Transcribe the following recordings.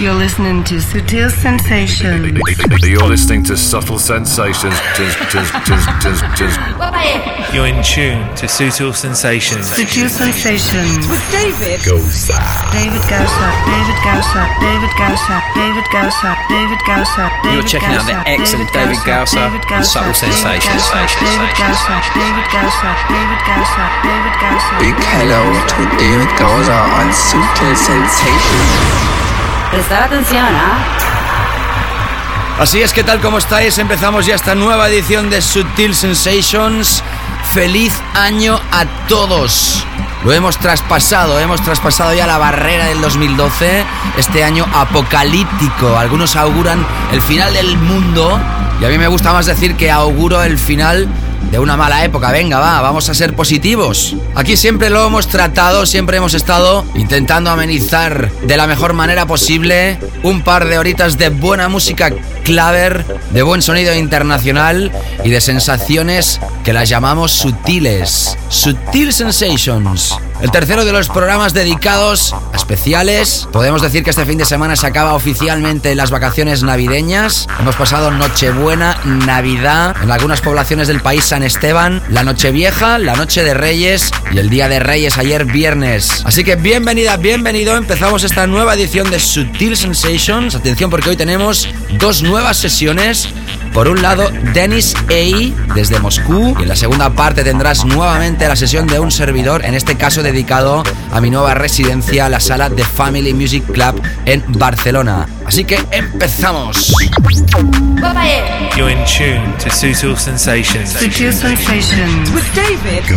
You're listening to Sutil Sensations. You're listening to Subtle Sensations. You're in tune to Sutil Sensations. Sutil Sensations. With David Gausa. David Gausa. David Gausa. David Gausa. David Gausa. David Gausa. You're checking out the excellent David Gausa on Subtle Sensations. David Gausa. David Gausa. David Gausa. David Gausa. Big hello to David Gausa on Sutil Sensations. Prestar atención, ¿ah? Así es que tal como estáis, empezamos ya esta nueva edición de Sutil Sensations. Feliz año a todos. Lo hemos traspasado, hemos traspasado ya la barrera del 2012, este año apocalíptico. Algunos auguran el final del mundo y a mí me gusta más decir que auguro el final de una mala época. Venga, va, vamos a ser positivos. Aquí siempre lo hemos tratado, siempre hemos estado intentando amenizar de la mejor manera posible un par de horitas de buena música claver, de buen sonido internacional y de sensaciones que las llamamos sutiles. Sutil Sensations. El tercero de los programas dedicados a especiales. Podemos decir que este fin de semana se acaba oficialmente las vacaciones navideñas. Hemos pasado Nochebuena, Navidad en algunas poblaciones del país San Esteban, la Nochevieja, la Noche de Reyes y el Día de Reyes ayer viernes. Así que bienvenida, bienvenido. Empezamos esta nueva edición de Sutil Sensations. Atención porque hoy tenemos dos nuevas sesiones. Por un lado, Dennis A desde Moscú y en la segunda parte tendrás nuevamente la sesión de un servidor, en este caso dedicado a mi nueva residencia, la sala de Family Music Club en Barcelona. Así que empezamos. You're in tune to Sutil Sensations. Sutil Sensations. with David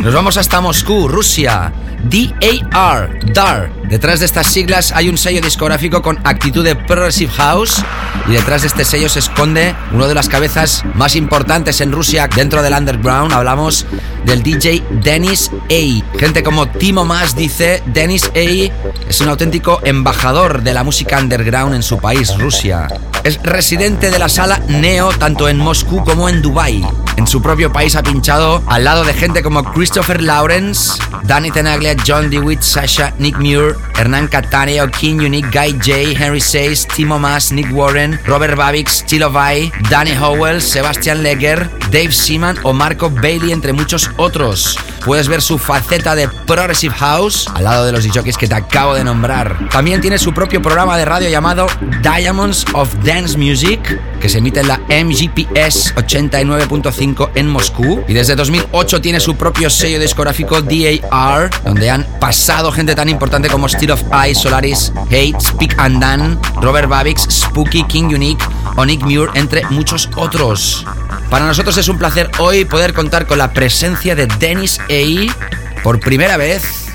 Nos vamos hasta Moscú, Rusia. DAR, DAR. Detrás de estas siglas hay un sello discográfico con actitud de Progressive House y detrás de este sello se esconde uno de las cabezas más importantes en Rusia dentro del underground. Hablamos del DJ Dennis A. Gente como Timo Mas dice, Dennis A es un auténtico embajador de la música underground en su país, Rusia. Es residente de la sala Neo tanto en Moscú como en Dubai. En su propio país ha pinchado al lado de gente como Christopher Lawrence, Danny Tenaglia, John DeWitt, Sasha, Nick Muir, Hernán Cattaneo, King Unique, Guy J, Henry Says, Timo Mas, Nick Warren, Robert Babix, Chilo Vai, Danny Howell, Sebastian Legger, Dave Seaman o Marco Bailey, entre muchos otros. Puedes ver su faceta de Progressive House al lado de los DJs que te acabo de nombrar. También tiene su propio programa de radio llamado Diamonds of Dance Music, que se emite en la MGPS 89.5 en Moscú. Y desde 2008 tiene su propio sello discográfico DAR, donde han pasado gente tan importante como Steel of Ice, Solaris, Hate, Speak and Dan, Robert Babix, Spooky, King Unique o Nick Muir, entre muchos otros. Para nosotros es un placer hoy poder contar con la presencia de Dennis A. por primera vez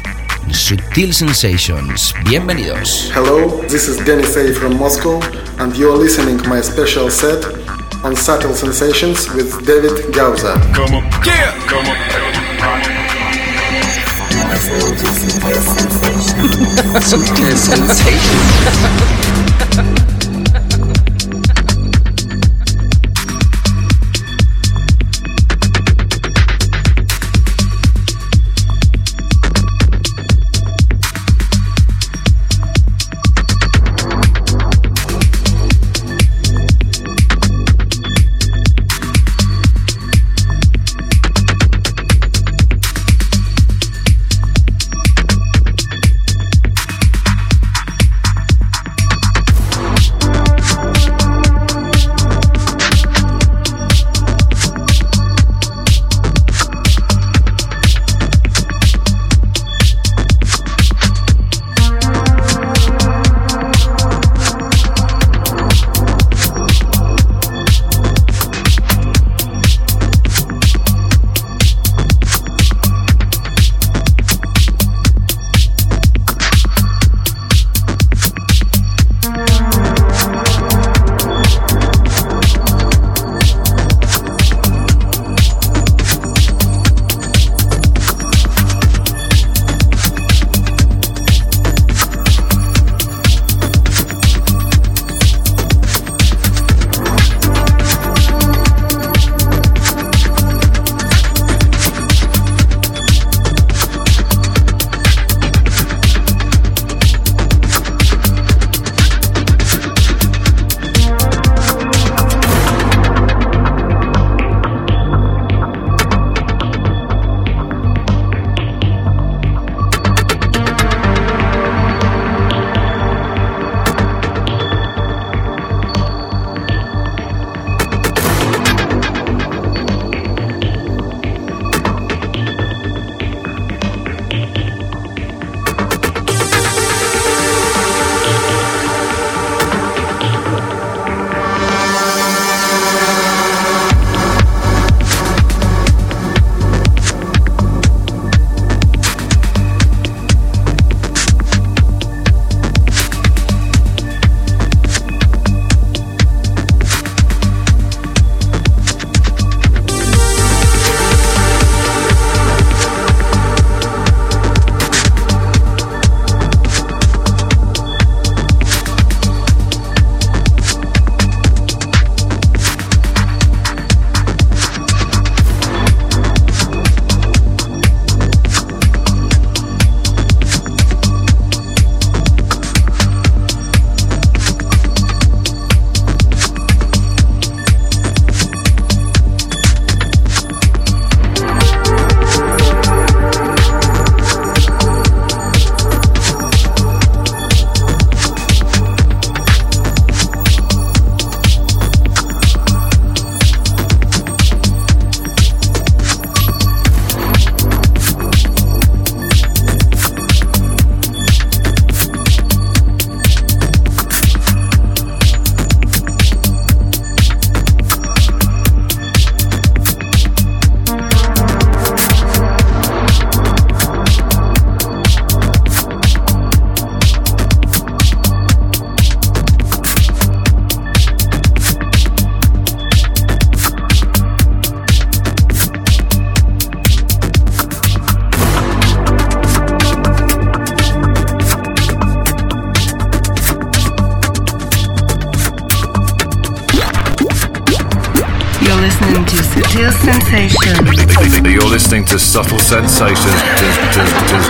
en Sutil Sensations. Bienvenidos. Hello, this is Denis A from Moscow, and you're listening my special set on Subtle Sensations with David Gauza. Sutil Sensations. Sensations. Sensations.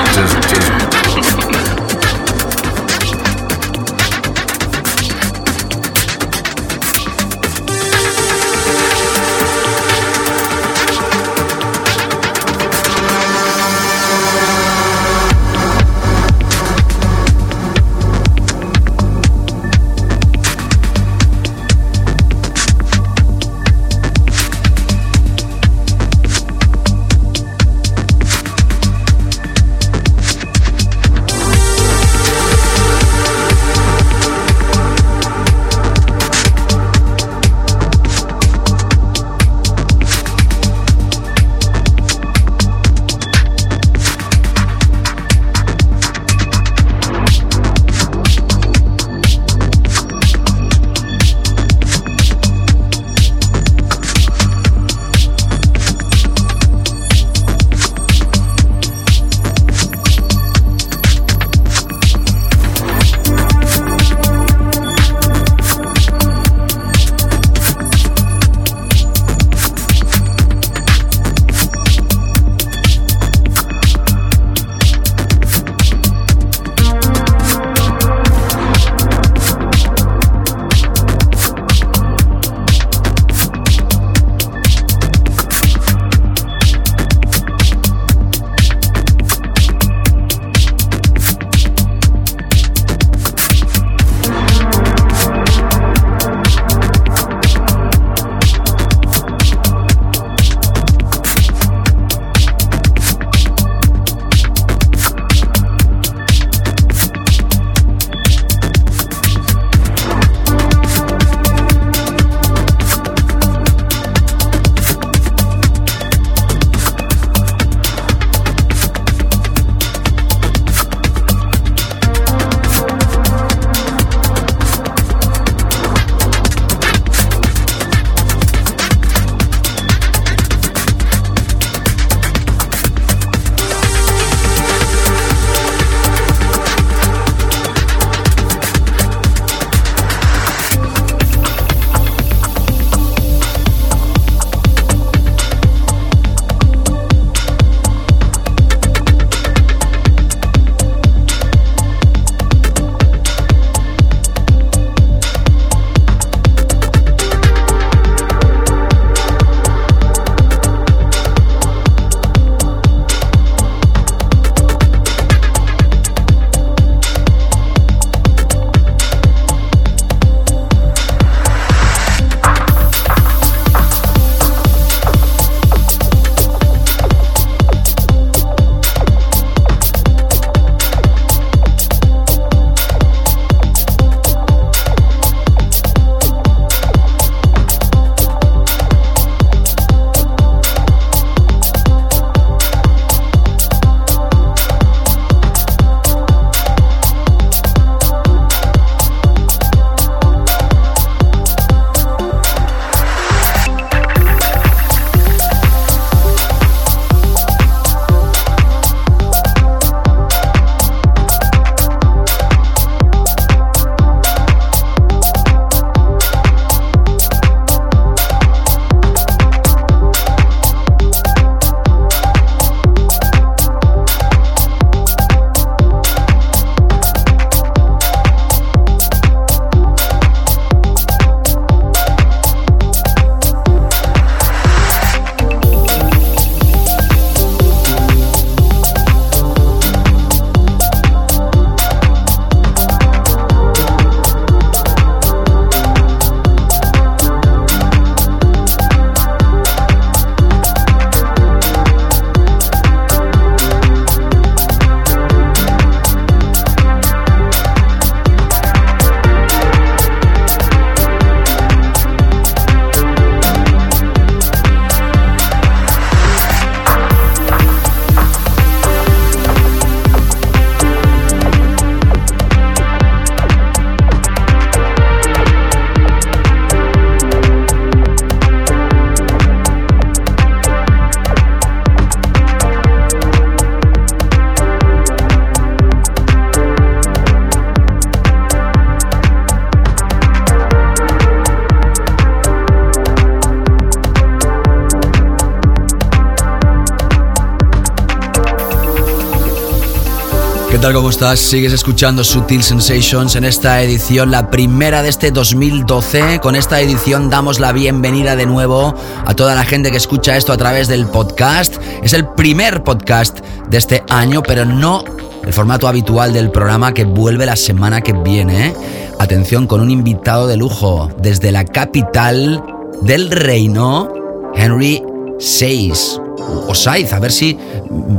Tal? ¿Cómo estás? Sigues escuchando Sutil Sensations en esta edición, la primera de este 2012. Con esta edición damos la bienvenida de nuevo a toda la gente que escucha esto a través del podcast. Es el primer podcast de este año, pero no el formato habitual del programa que vuelve la semana que viene. Atención con un invitado de lujo desde la capital del reino, Henry Saiz. O Saiz, a ver si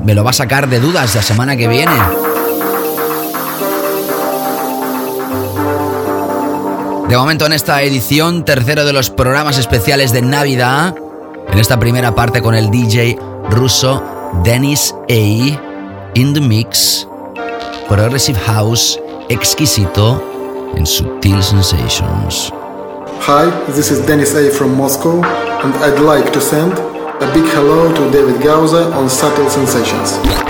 me lo va a sacar de dudas la semana que viene. De momento en esta edición, tercero de los programas especiales de Navidad, en esta primera parte con el DJ ruso Dennis A. In the Mix, Progressive House exquisito en Sutil Sensations. Hi, this is Dennis A from Moscow, and I'd like to send a big hello to David Gauza on Subtle Sensations.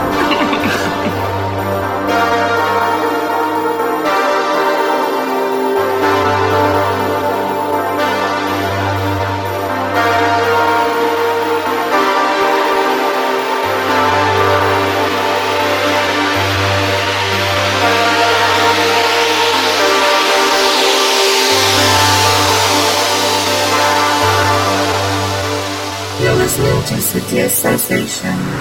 just with your sensation.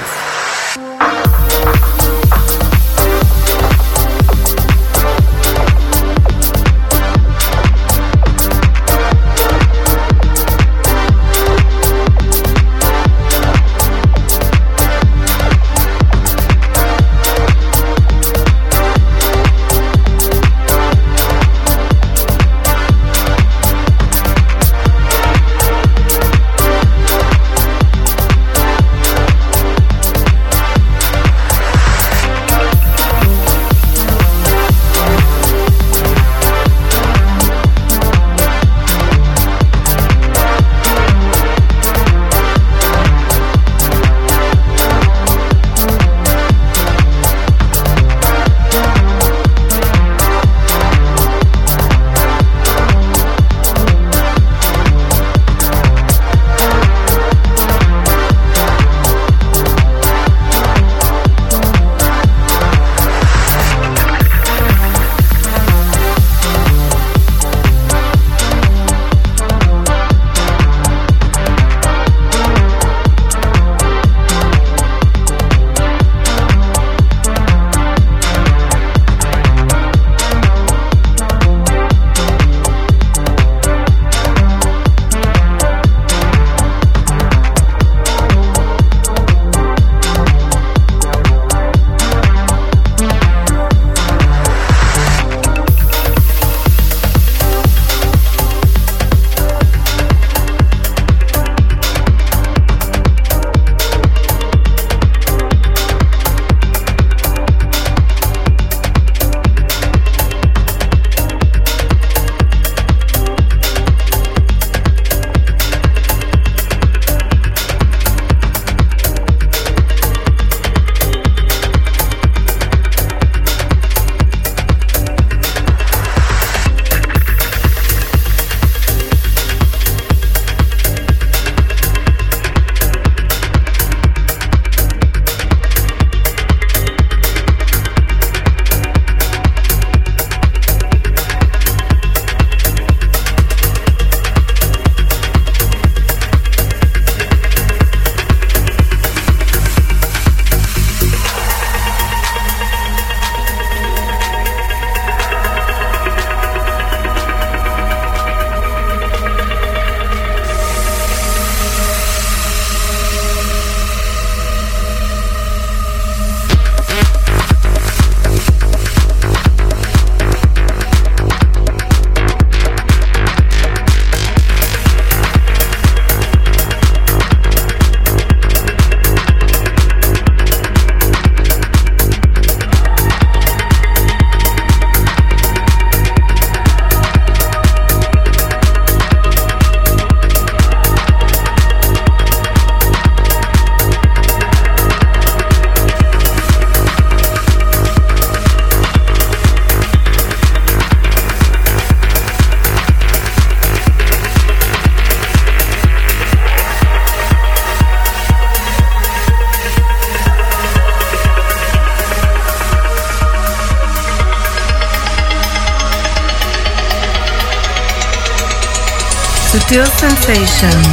Sensations.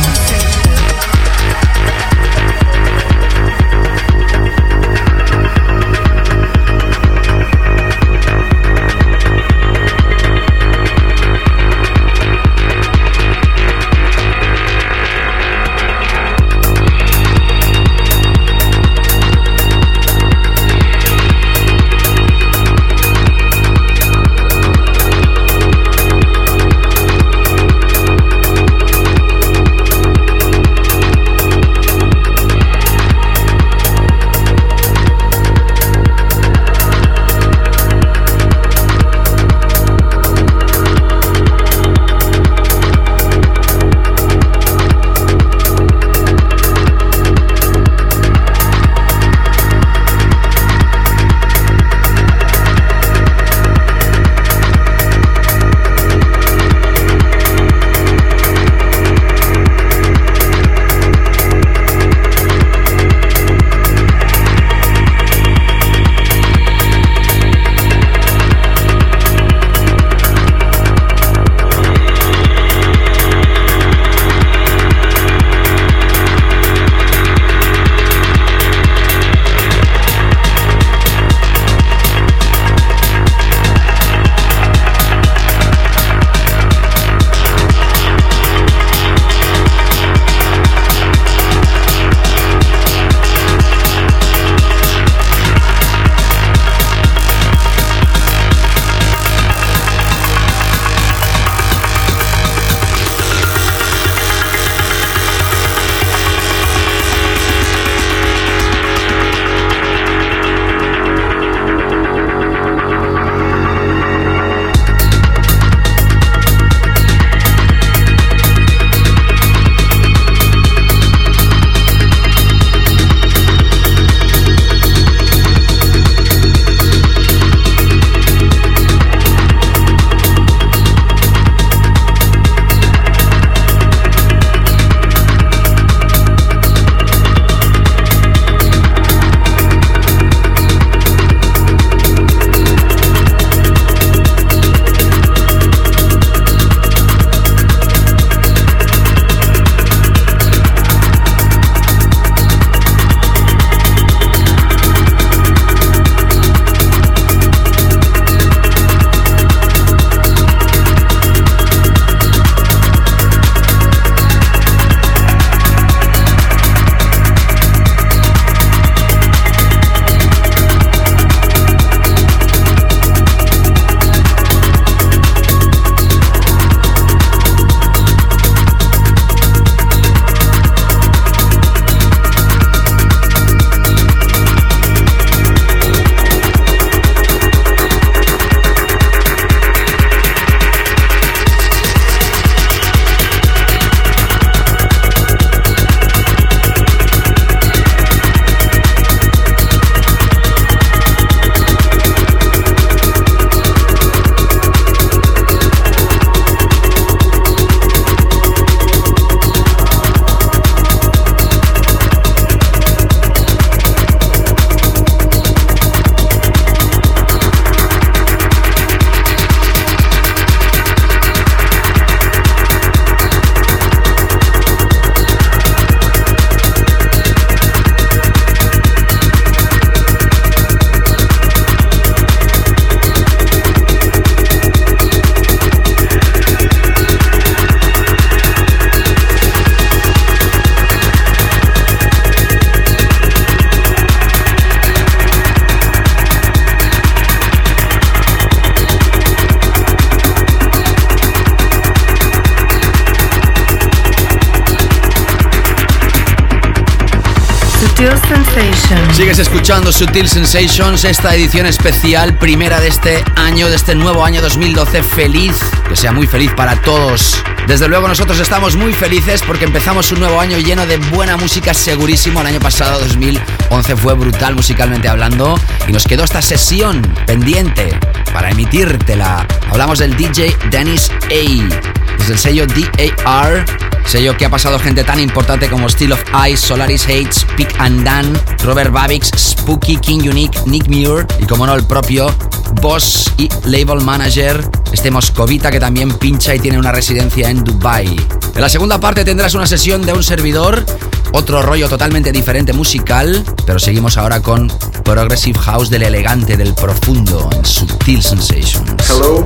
Sutil Sensations, esta edición especial, primera de este año, de este nuevo año 2012. Feliz, que sea muy feliz para todos. Desde luego nosotros estamos muy felices porque empezamos un nuevo año lleno de buena música segurísimo. El año pasado, 2011, fue brutal musicalmente hablando y nos quedó esta sesión pendiente para emitírtela. Hablamos del DJ Dennis A. Desde el sello DAR Sello que ha pasado gente tan importante como Steel of Ice, Solaris Hates, Pick and Dan, Robert Babix, Spooky, King Unique, Nick Muir y como no el propio boss y label manager, este moscovita que también pincha y tiene una residencia en Dubai. En la segunda parte tendrás una sesión de un servidor, otro rollo totalmente diferente musical, pero seguimos ahora con Progressive House del elegante, del profundo, en Subtil Sensations. Hello,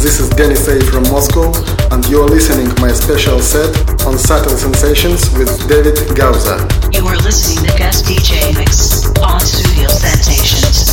this is Denny Say from Moscow, and you're listening my special set on Subtle Sensations with David Gauza. You are listening to guest DJ mix on Studio Sensations.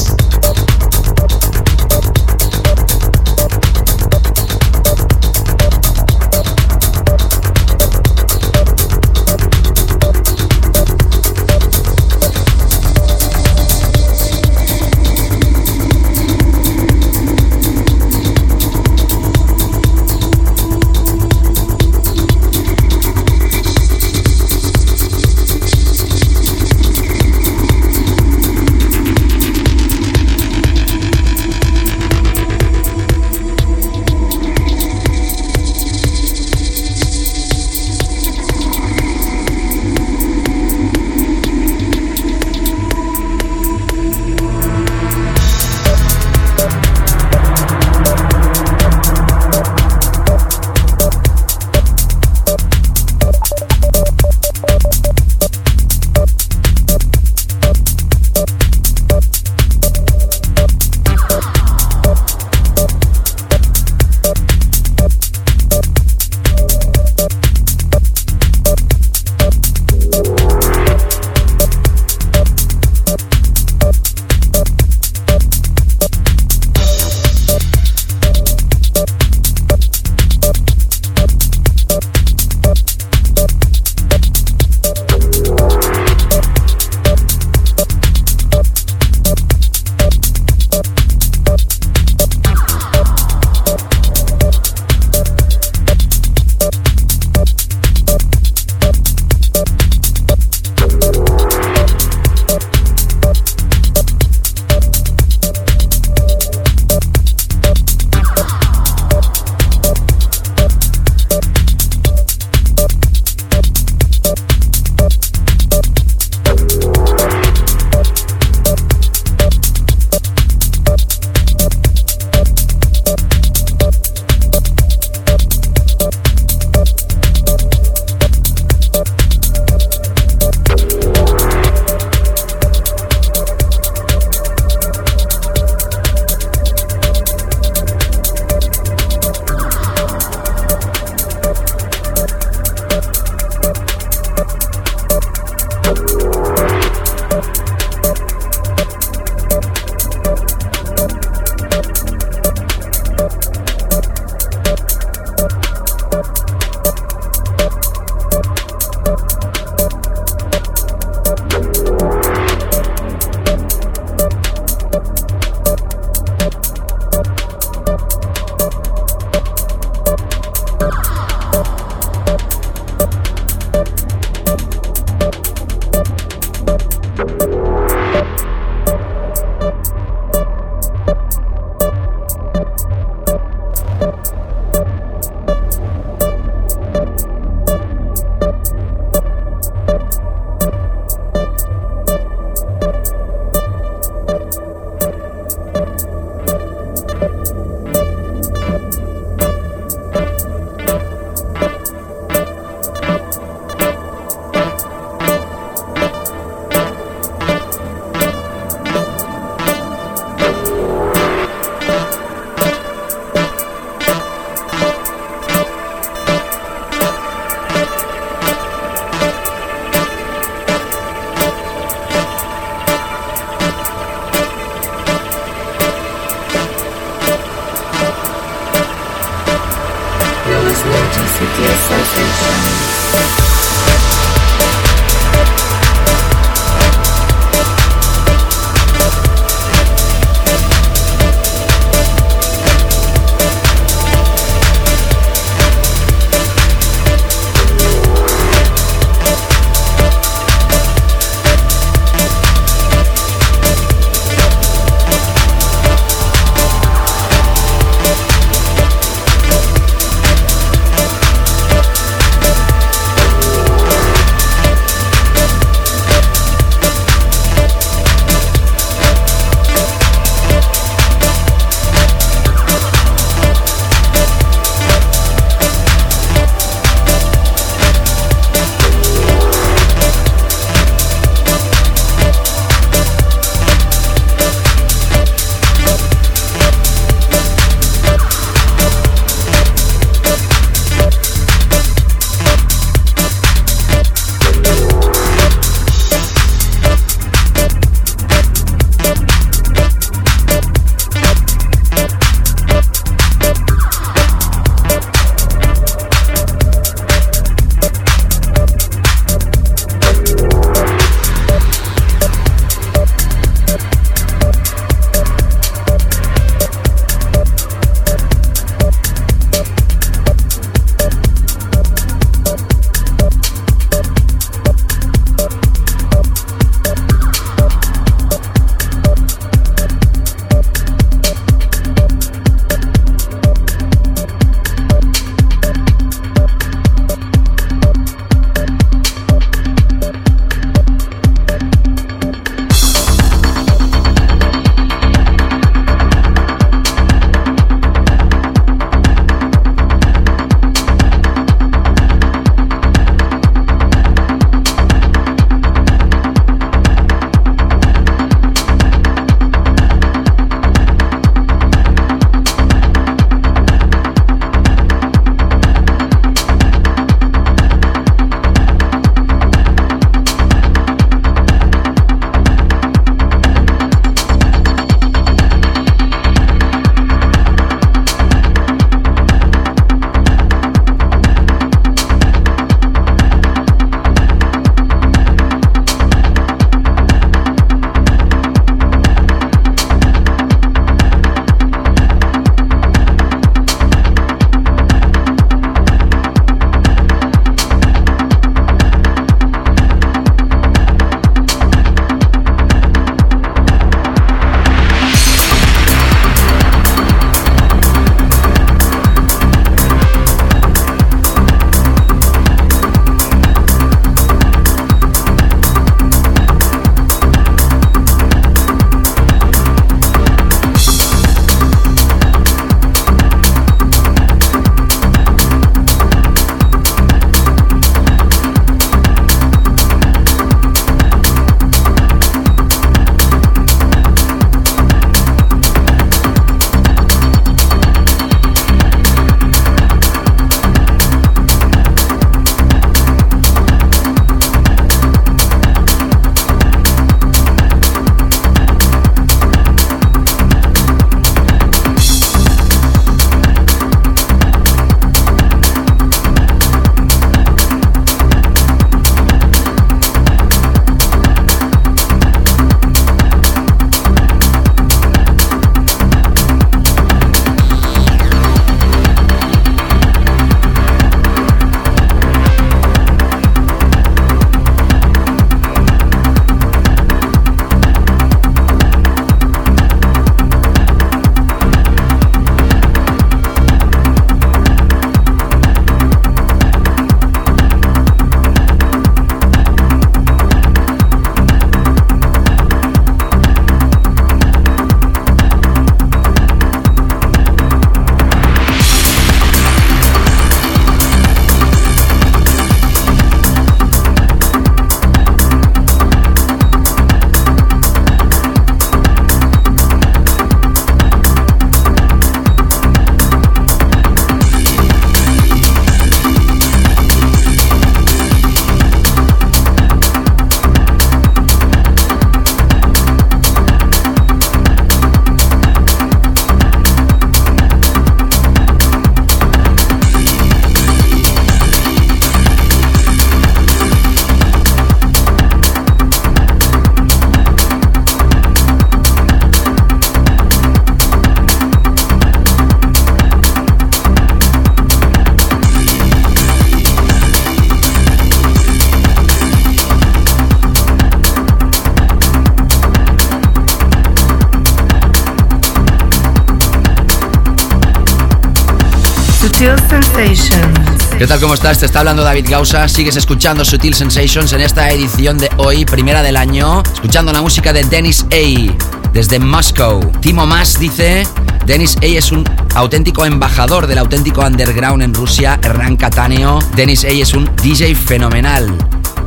¿Qué tal? ¿Cómo estás? Te está hablando David Gausa. Sigues escuchando Sutil Sensations en esta edición de hoy, primera del año, escuchando la música de Dennis A. desde Moscow. Timo Mas dice: Dennis A es un auténtico embajador del auténtico underground en Rusia, Hernán Cataneo. Dennis A es un DJ fenomenal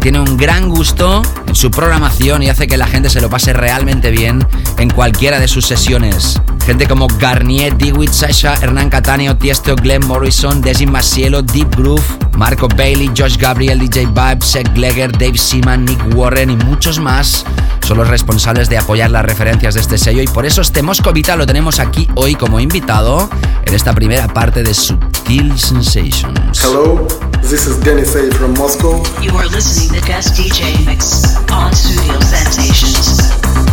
tiene un gran gusto en su programación y hace que la gente se lo pase realmente bien en cualquiera de sus sesiones. Gente como Garnier, Dewitt, Sasha, Hernán Cataneo, Tiesto, Glenn Morrison, Desi Masielo, Deep Groove, Marco Bailey, Josh Gabriel, DJ Vibe, Seth Glegger, Dave Seaman, Nick Warren y muchos más son los responsables de apoyar las referencias de este sello y por eso este Moscovita lo tenemos aquí hoy como invitado en esta primera parte de Subtil Sensations. Hello, this is Dennis A from Moscow. You are listening to Guest DJ Mix on Studio Sensations.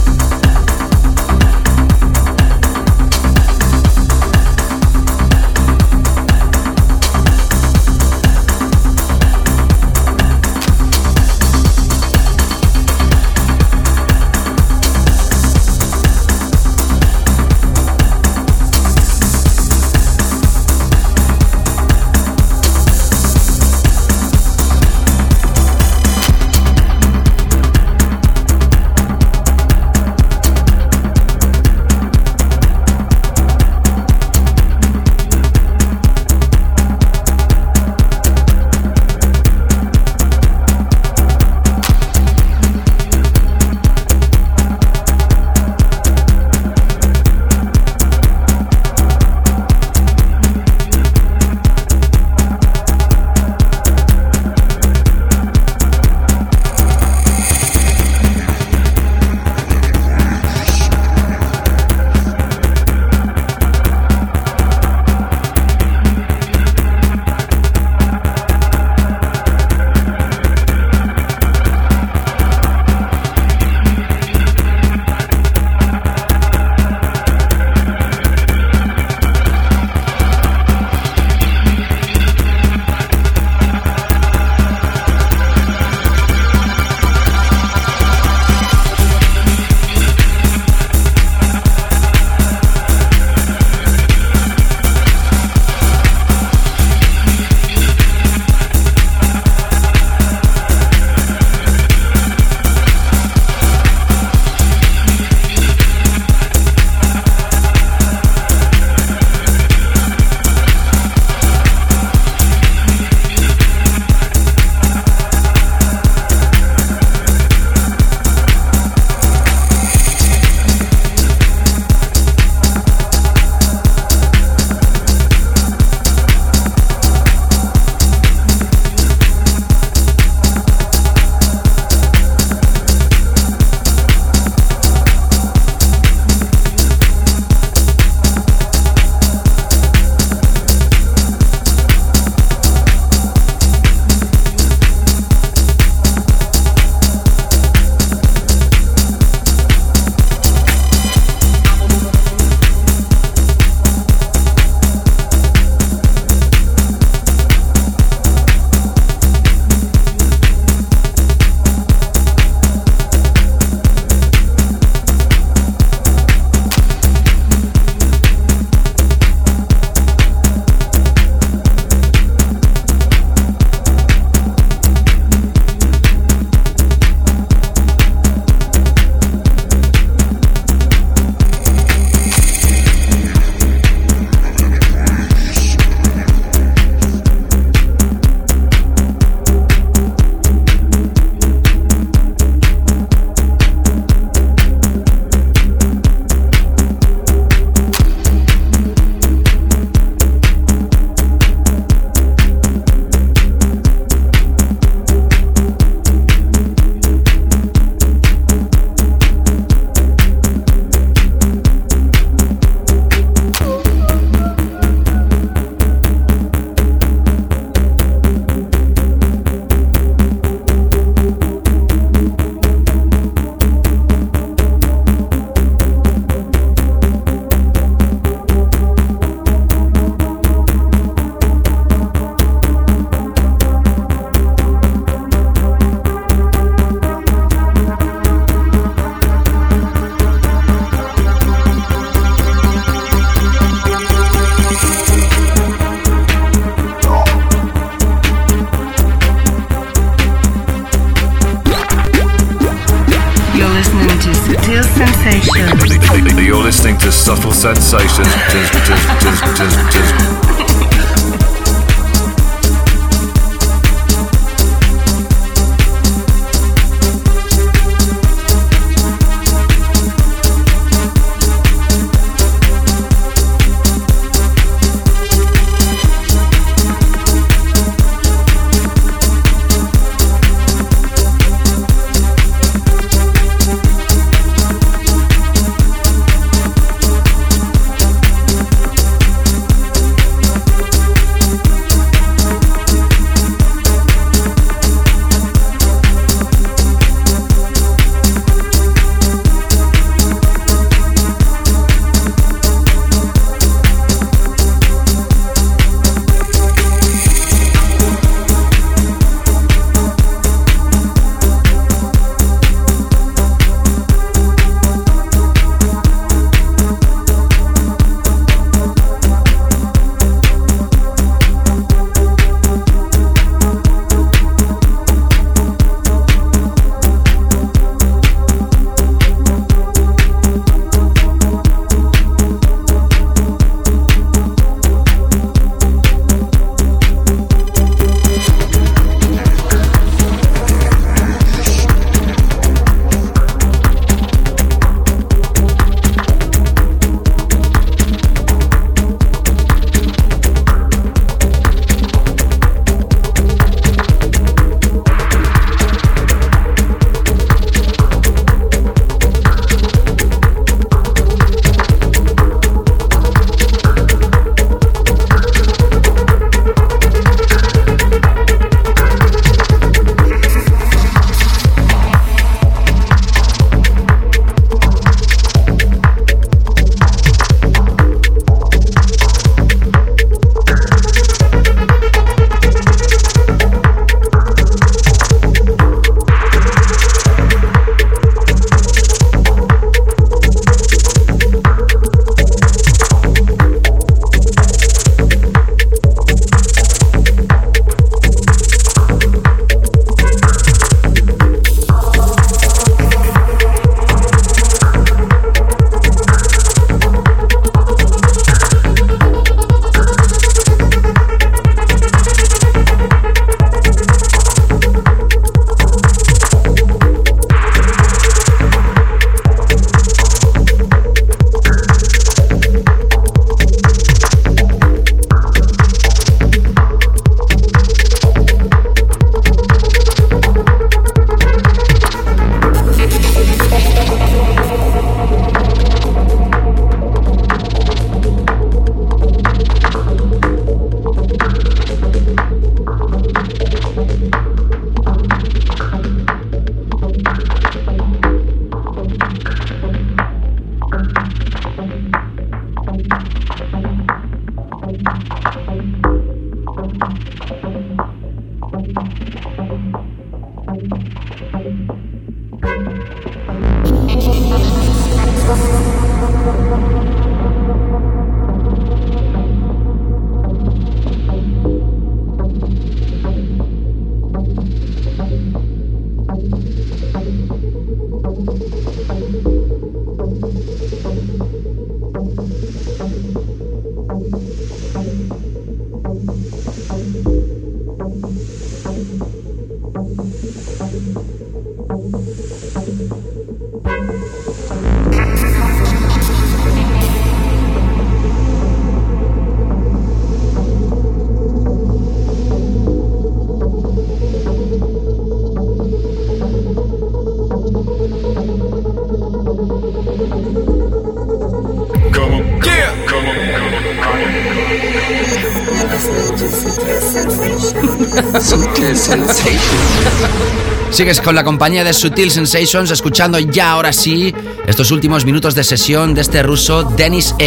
Sigues con la compañía de Sutil Sensations, escuchando ya ahora sí estos últimos minutos de sesión de este ruso Dennis A.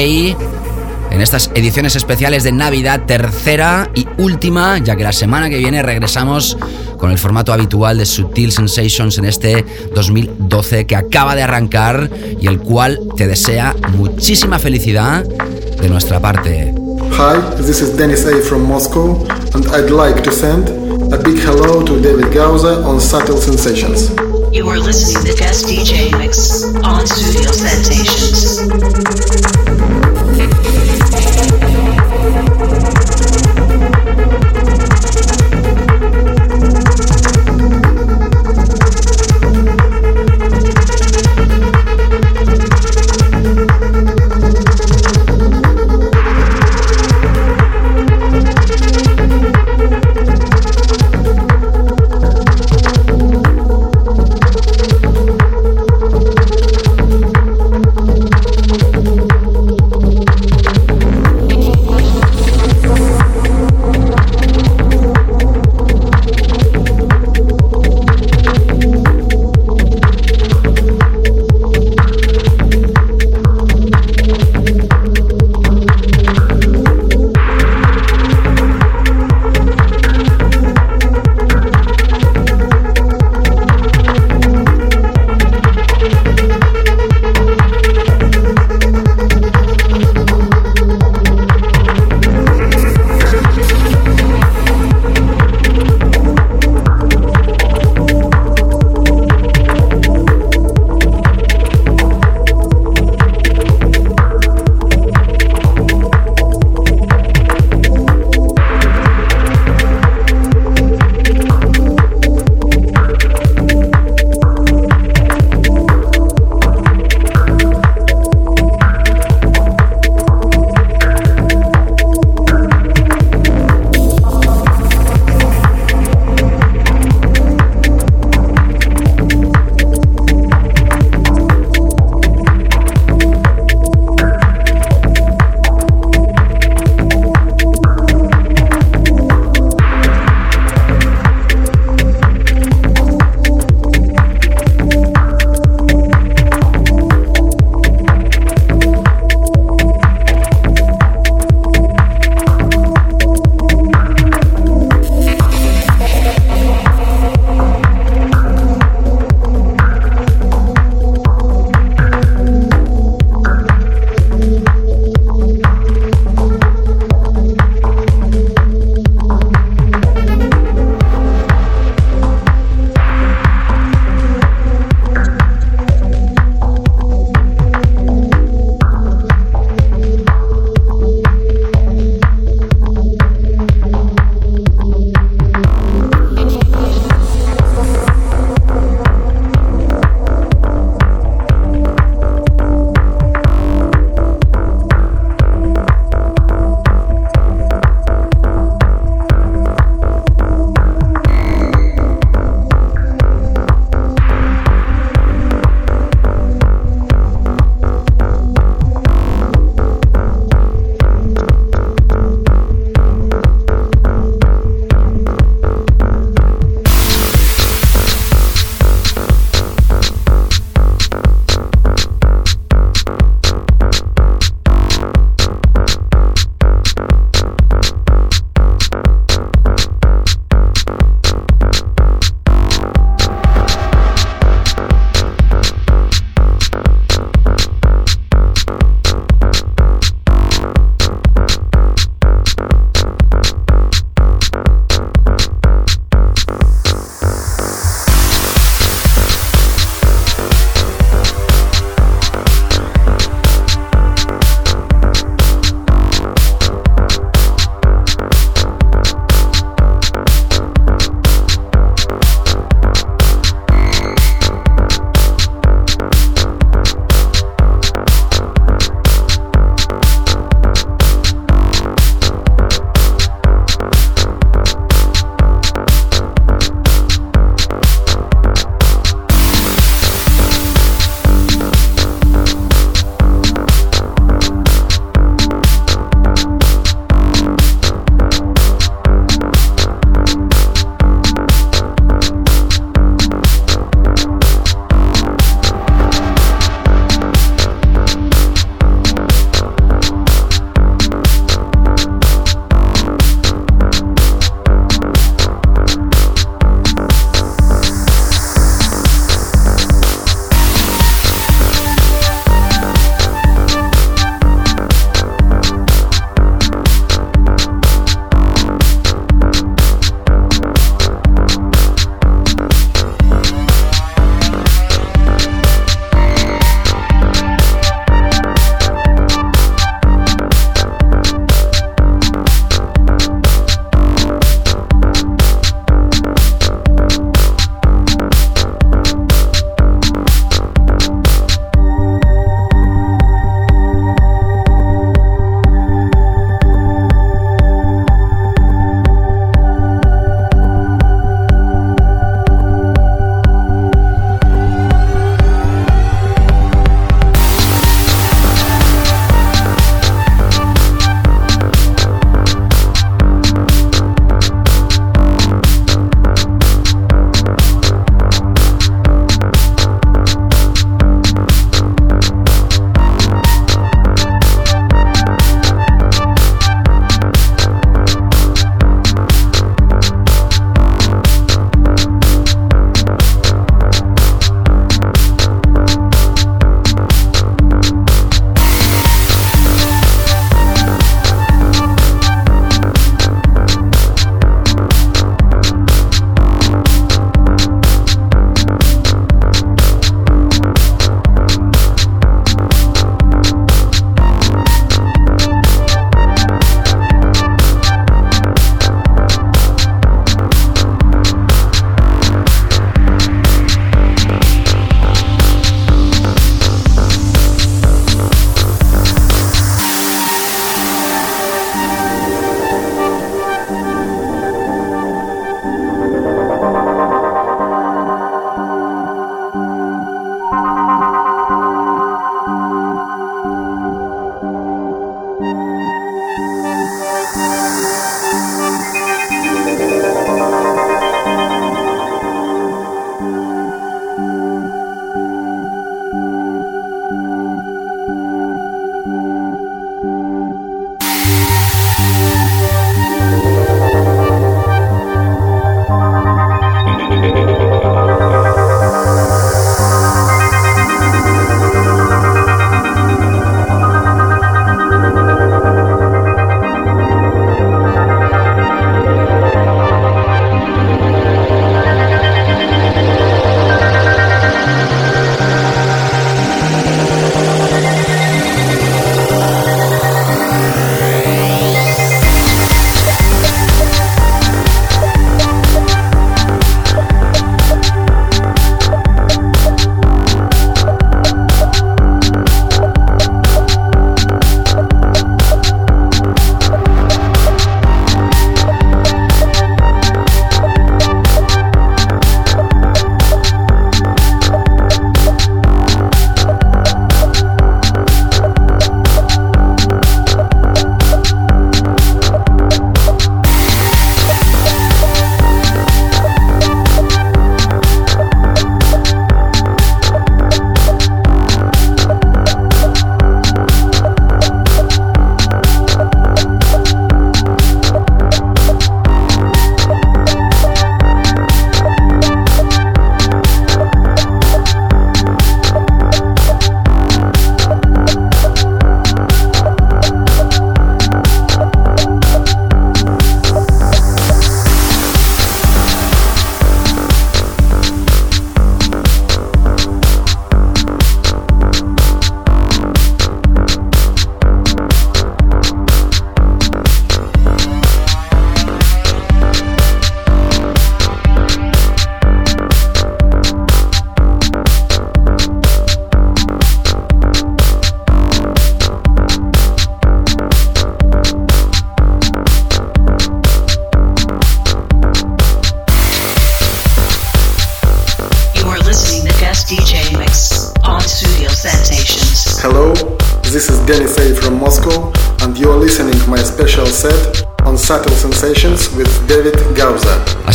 En estas ediciones especiales de Navidad, tercera y última, ya que la semana que viene regresamos con el formato habitual de Sutil Sensations en este 2012 que acaba de arrancar y el cual te desea muchísima felicidad de nuestra parte. Hi, this is Dennis A from Moscow, and I'd like to send a big hello to David Gauza on Subtle Sensations. You are listening to guest DJ mix on Studio Sensations.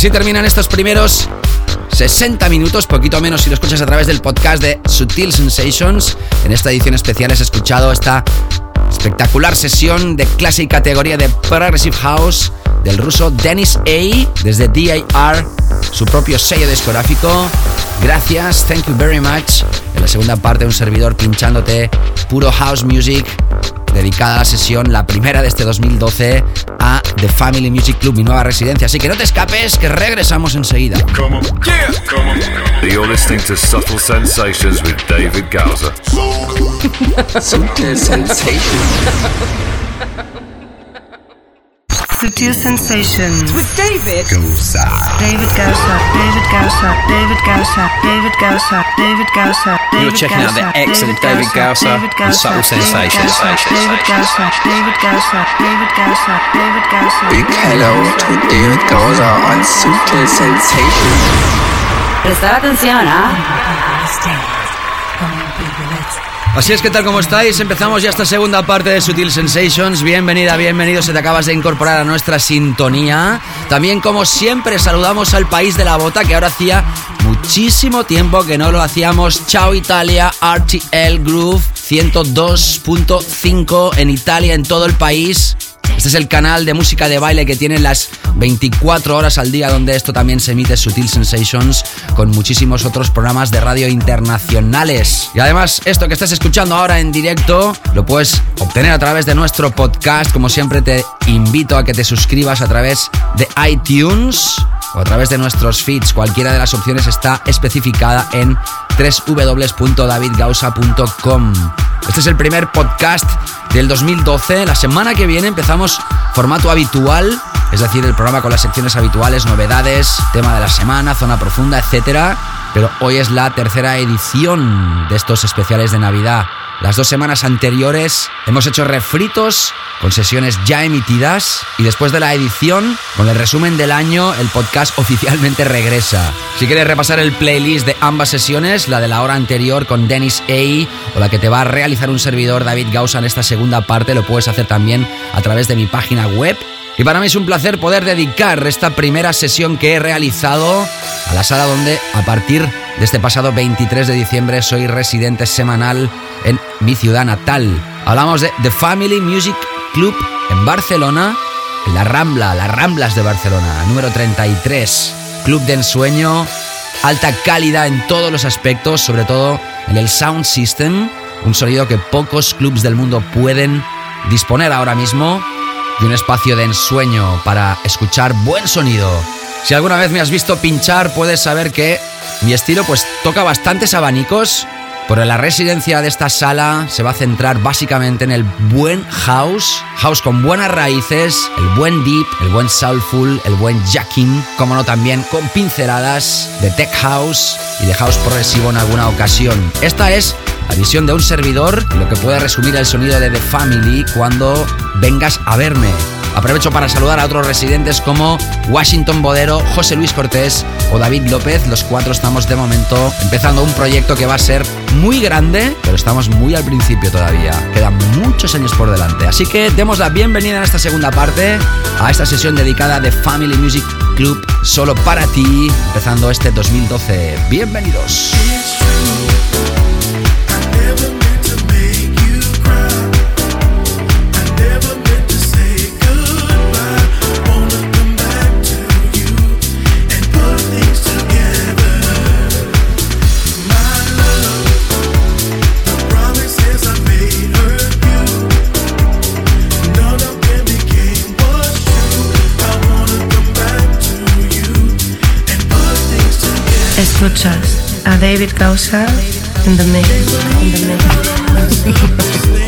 Así terminan estos primeros 60 minutos, poquito menos si lo escuchas a través del podcast de Sutil Sensations. En esta edición especial has escuchado esta espectacular sesión de clase y categoría de Progressive House del ruso Dennis A. desde DIR, su propio sello discográfico. Gracias, thank you very much. En la segunda parte, un servidor pinchándote puro house music dedicada a la sesión, la primera de este 2012, a The Family Music Club, mi nueva residencia. Así que no te escapes, que regresamos enseguida. Come on. Yeah. Come on. You're listening to Subtle Sensations with David Gauza. Subtle Sensations. Sutil Sensations. With David. Goza. David Gausa, David Gausa, David Gausa, David Gausa, David Gausa, You're checking out the excellent David Gausa David on Subtle David Sensations. David Gausa, David Gausa, David Gausa, David Gausa. Big hello to David Goza on Subtle Sensations. Prestar atención, ¿ah? Así es que tal como estáis, empezamos ya esta segunda parte de Sutil Sensations. Bienvenida, bienvenido, se te acabas de incorporar a nuestra sintonía. También como siempre saludamos al país de la bota que ahora hacía muchísimo tiempo que no lo hacíamos. Chao Italia, RTL Groove 102.5 en Italia, en todo el país. Este es el canal de música de baile que tiene las 24 horas al día donde esto también se emite Sutil Sensations con muchísimos otros programas de radio internacionales. Y además esto que estás escuchando ahora en directo lo puedes obtener a través de nuestro podcast. Como siempre te invito a que te suscribas a través de iTunes o a través de nuestros feeds. Cualquiera de las opciones está especificada en www.davidgausa.com. Este es el primer podcast del 2012. La semana que viene empezamos formato habitual, es decir, el programa con las secciones habituales, novedades, tema de la semana, zona profunda, etc. Pero hoy es la tercera edición de estos especiales de Navidad. Las dos semanas anteriores hemos hecho refritos con sesiones ya emitidas y después de la edición, con el resumen del año, el podcast oficialmente regresa. Si quieres repasar el playlist de ambas sesiones, la de la hora anterior con Dennis A o la que te va a realizar un servidor David Gausa en esta segunda parte, lo puedes hacer también a través de mi página web. Y para mí es un placer poder dedicar esta primera sesión que he realizado a la sala donde a partir de este pasado 23 de diciembre soy residente semanal en mi ciudad natal. Hablamos de The Family Music Club en Barcelona, en la Rambla, las Ramblas de Barcelona, número 33. Club de ensueño, alta calidad en todos los aspectos, sobre todo en el sound system, un sonido que pocos clubs del mundo pueden disponer ahora mismo y un espacio de ensueño para escuchar buen sonido. Si alguna vez me has visto pinchar, puedes saber que mi estilo pues toca bastantes abanicos, pero la residencia de esta sala se va a centrar básicamente en el buen house, house con buenas raíces, el buen deep, el buen soulful, el buen jacking, como no también con pinceladas de tech house y de house progresivo en alguna ocasión. Esta es la visión de un servidor lo que puede resumir el sonido de The Family cuando vengas a verme. Aprovecho para saludar a otros residentes como Washington Bodero, José Luis Cortés o David López. Los cuatro estamos de momento empezando un proyecto que va a ser muy grande, pero estamos muy al principio todavía. Quedan muchos años por delante. Así que demos la bienvenida en esta segunda parte a esta sesión dedicada The Family Music Club solo para ti, empezando este 2012. Bienvenidos. Escuchas a David Gausa in the mix. In the mix.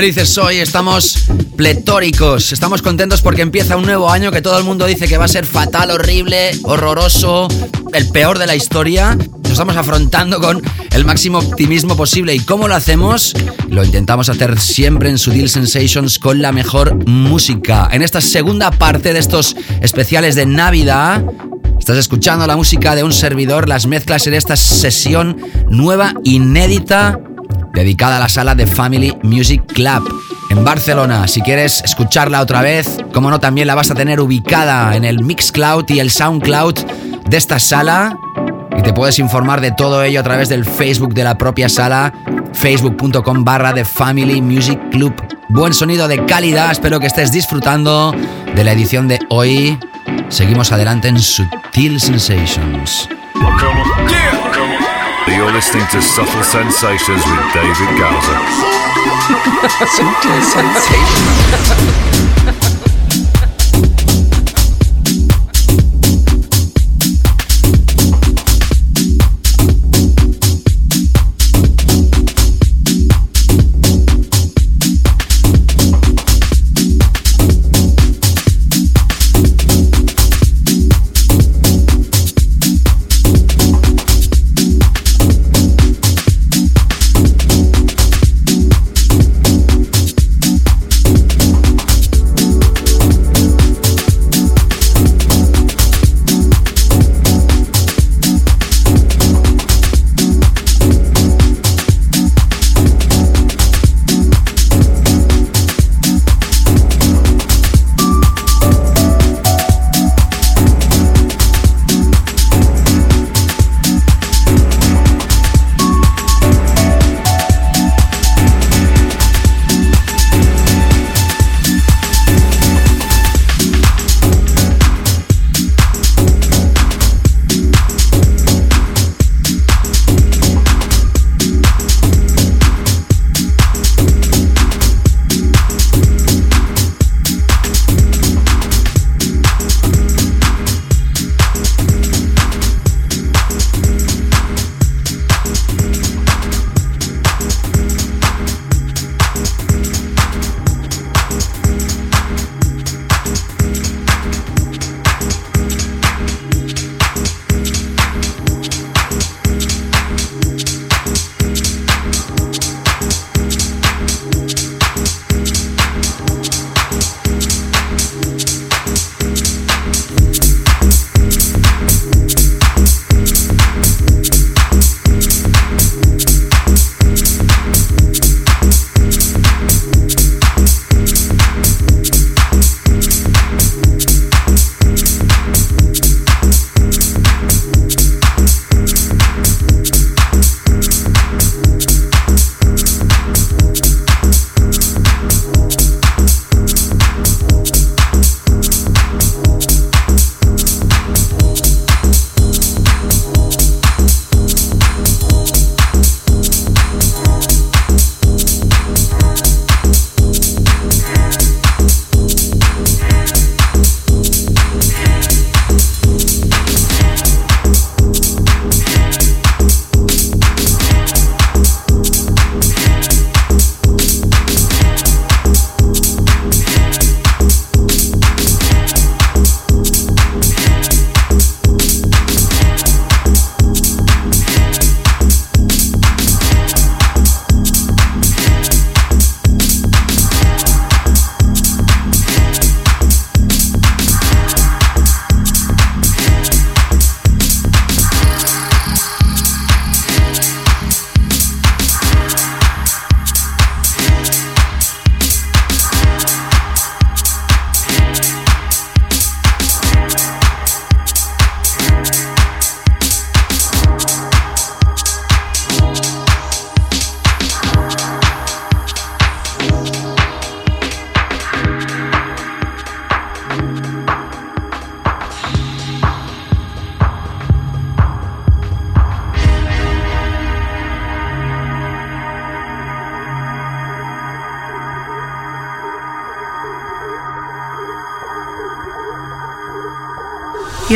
Felices hoy, estamos pletóricos, estamos contentos porque empieza un nuevo año que todo el mundo dice que va a ser fatal, horrible, horroroso, el peor de la historia. Nos estamos afrontando con el máximo optimismo posible. ¿Y cómo lo hacemos? Lo intentamos hacer siempre en Sutil Sensations con la mejor música. En esta segunda parte de estos especiales de Navidad, Estás escuchando la música de un servidor, las mezclas en esta sesión nueva, inédita, dedicada a la sala de Family Music Club en Barcelona. Si quieres escucharla otra vez, como no, también la vas a tener ubicada en el Mixcloud y el Soundcloud de esta sala. Y te puedes informar de todo ello a través del Facebook de la propia sala, facebook.com barra de Family Music Club. Buen sonido de calidad, espero que estés disfrutando de la edición de hoy. Seguimos adelante en Sutil Sensations. You're listening to Subtle Sensations with David Gowser. Sutil Sensations.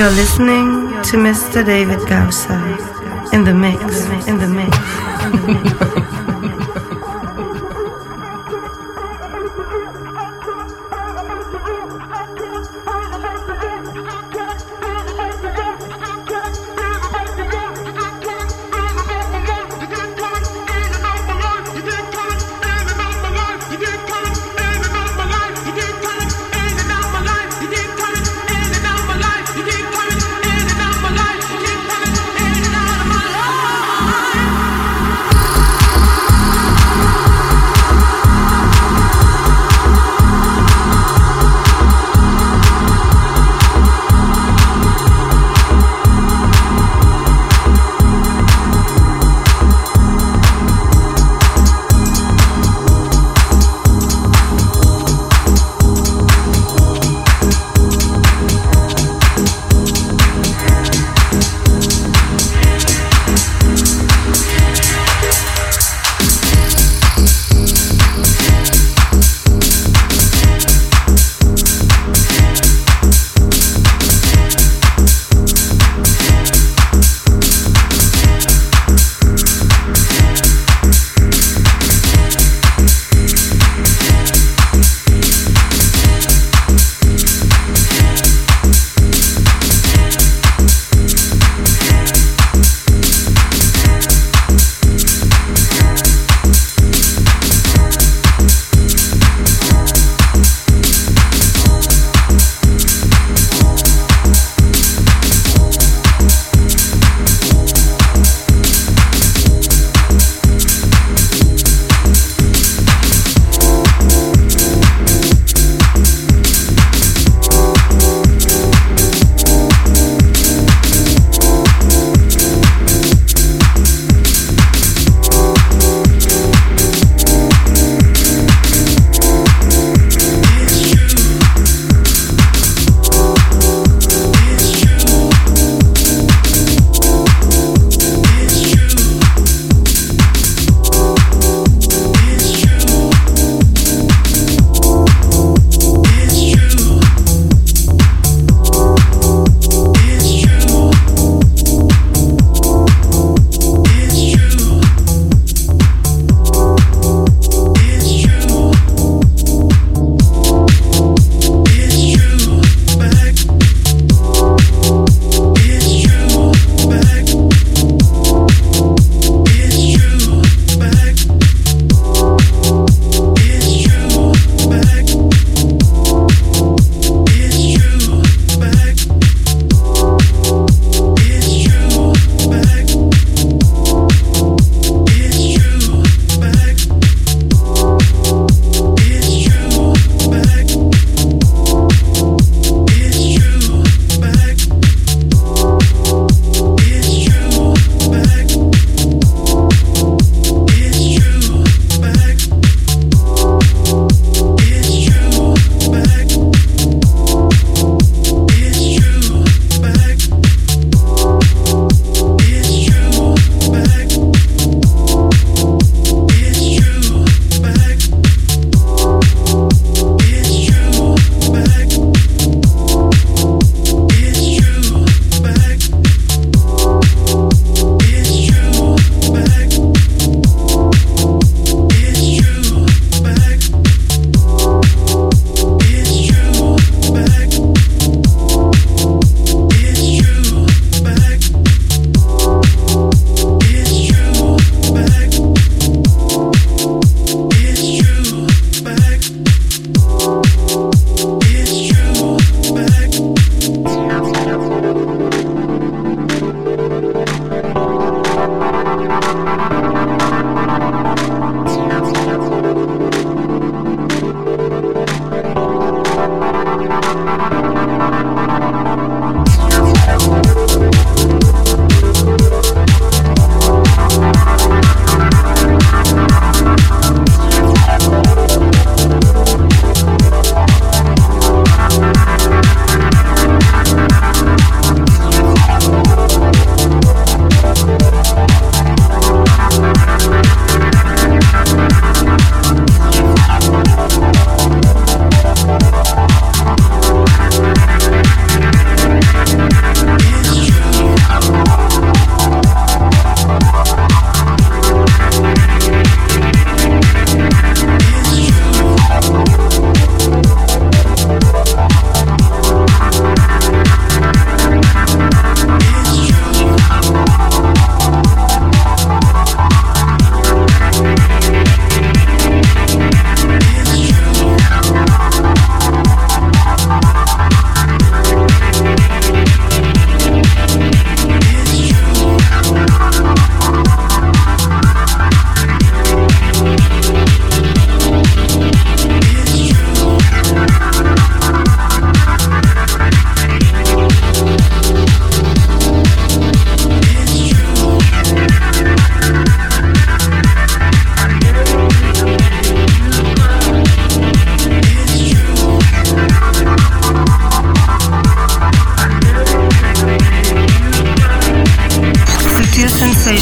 You're listening to Mr. David Gausa in the mix, in the mix. In the mix.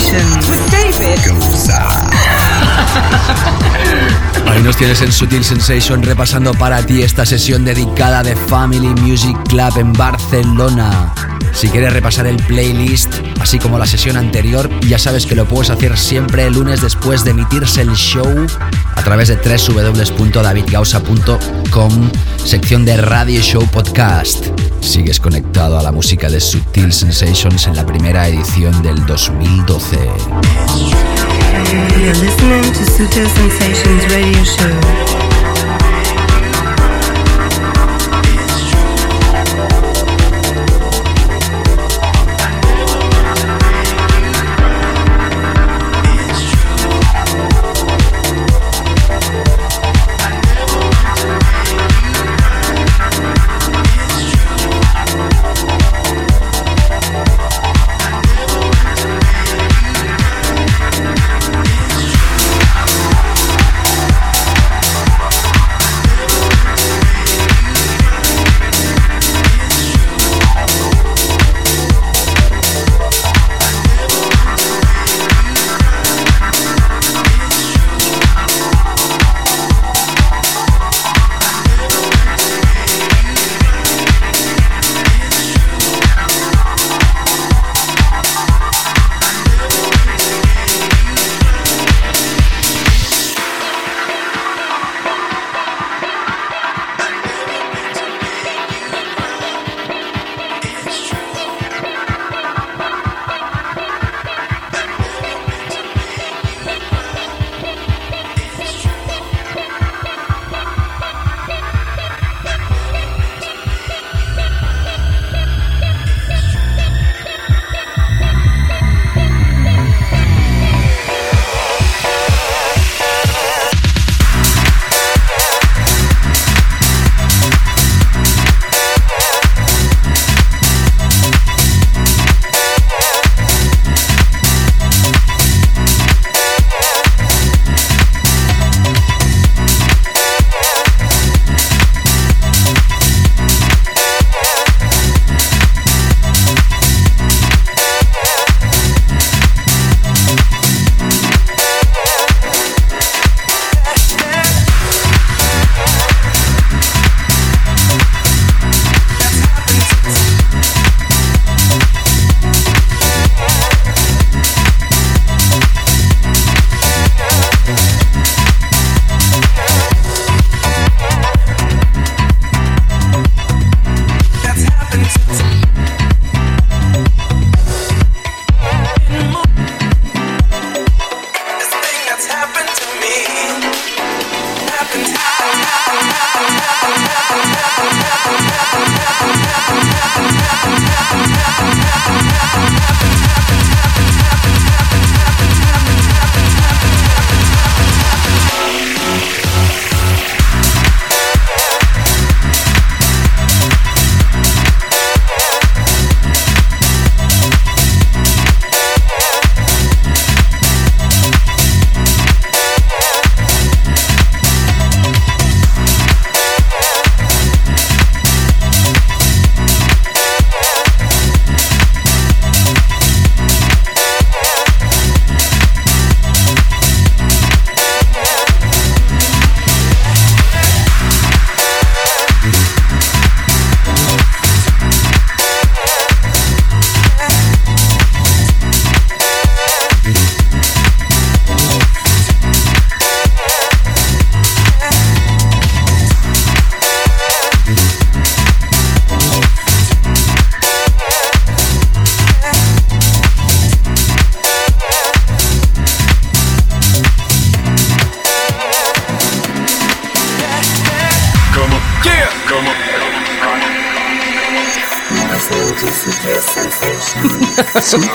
With David. Ahí nos tienes en Sutil Sensation repasando para ti esta sesión dedicada de Family Music Club en Barcelona. Si quieres repasar el playlist, así como la sesión anterior, ya sabes que lo puedes hacer siempre el lunes después de emitirse el show a través de www.davidgausa.com, sección de Radio Show Podcast. Sigues conectado a la música de Sutil Sensations en la primera edición del 2012. You're listening to Sutil Radio Show.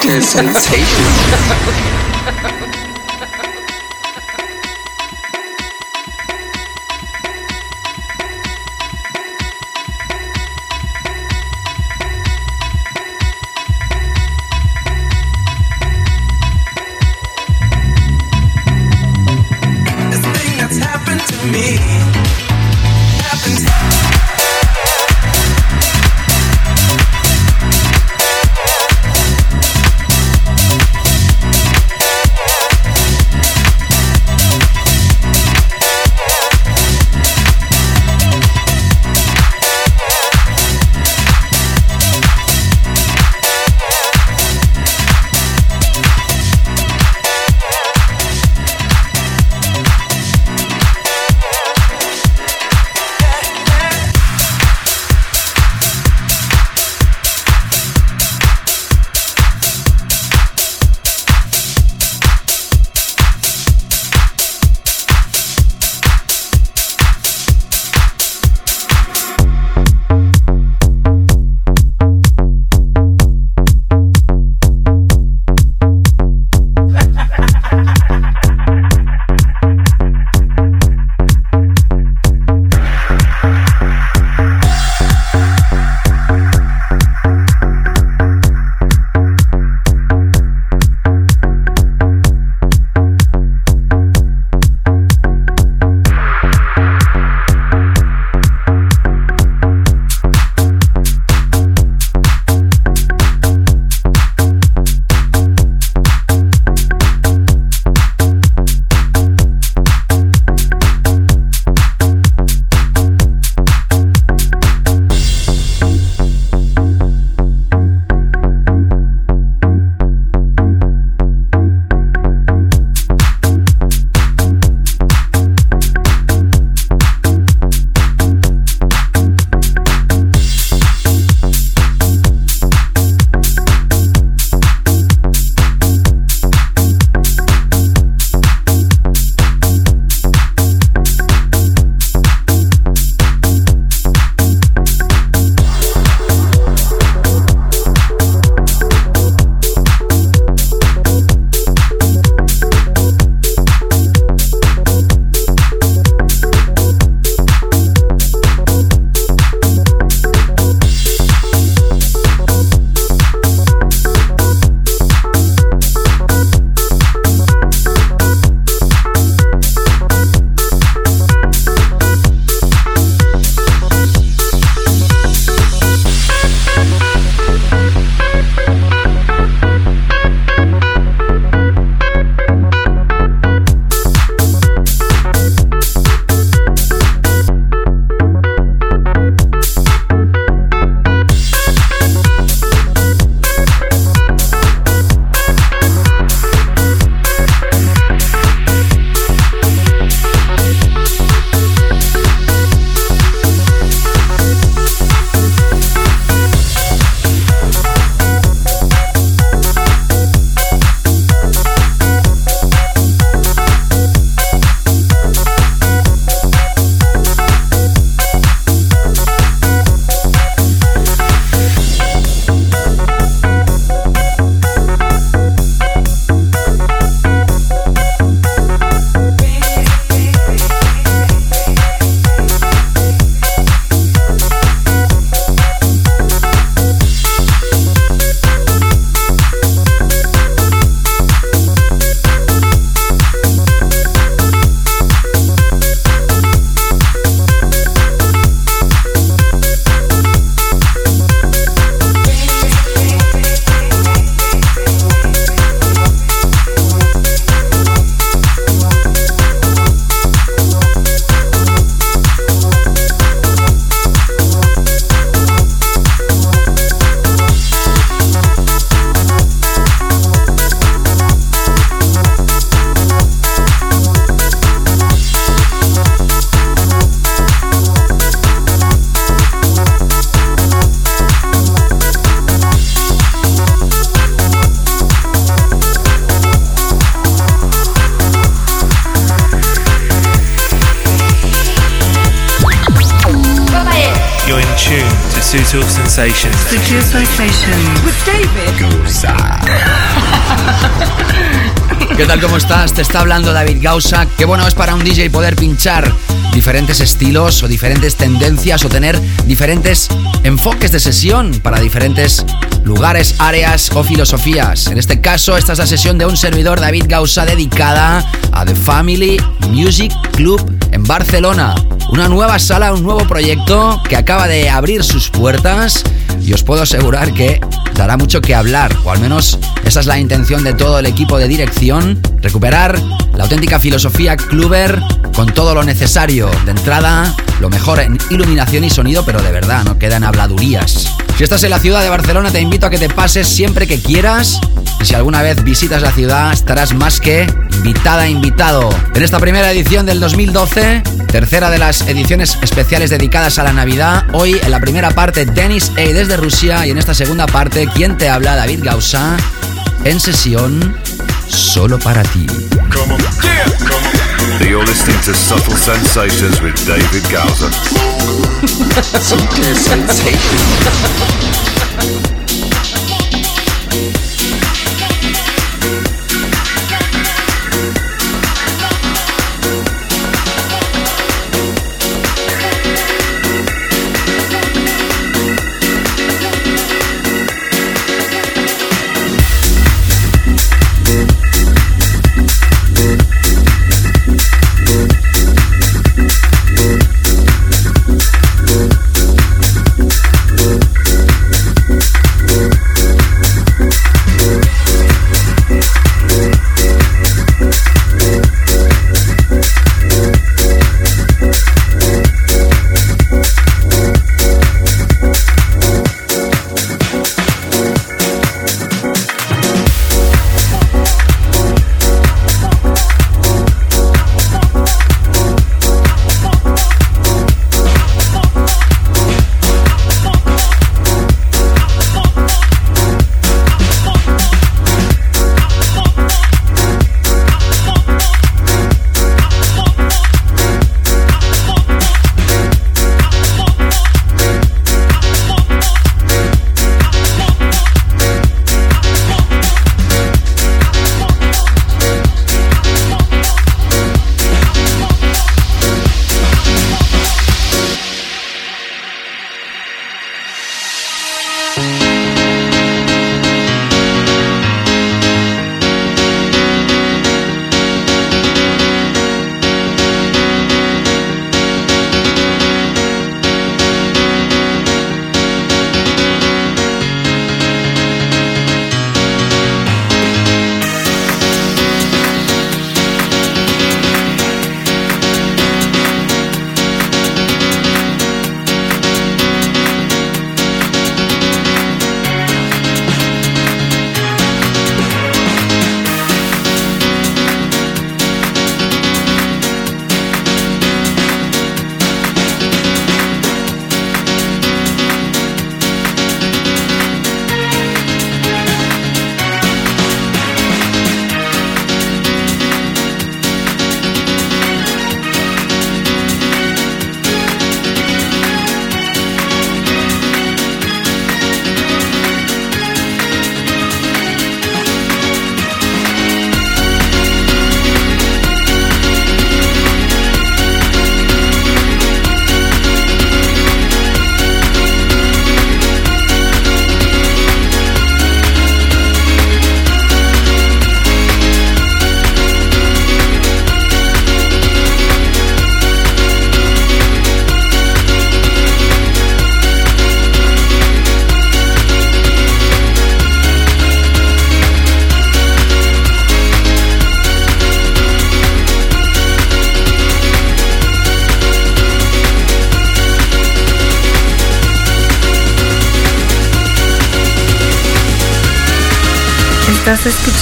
Sutil hablando David Gausa. Qué bueno es para un DJ poder pinchar diferentes estilos o diferentes tendencias o tener diferentes enfoques de sesión para diferentes lugares, áreas o filosofías. En este caso, esta es la sesión de un servidor David Gausa dedicada a The Family Music Club en Barcelona. Una nueva sala, un nuevo proyecto que acaba de abrir sus puertas y os puedo asegurar que dará mucho que hablar, o al menos esa es la intención de todo el equipo de dirección, recuperar la auténtica filosofía Cluber con todo lo necesario. De entrada, lo mejor en iluminación y sonido, pero de verdad, no quedan habladurías. Si estás en la ciudad de Barcelona, te invito a que te pases siempre que quieras. Y si alguna vez visitas la ciudad, estarás más que invitada, invitado. En esta primera edición del 2012, tercera de las ediciones especiales dedicadas a la Navidad, hoy en la primera parte Dennis A desde Rusia y en esta segunda parte, quien te habla, David Gausa, en sesión solo para ti. You're listening to Subtle Sensations with David Gowser. Sutil Sensations.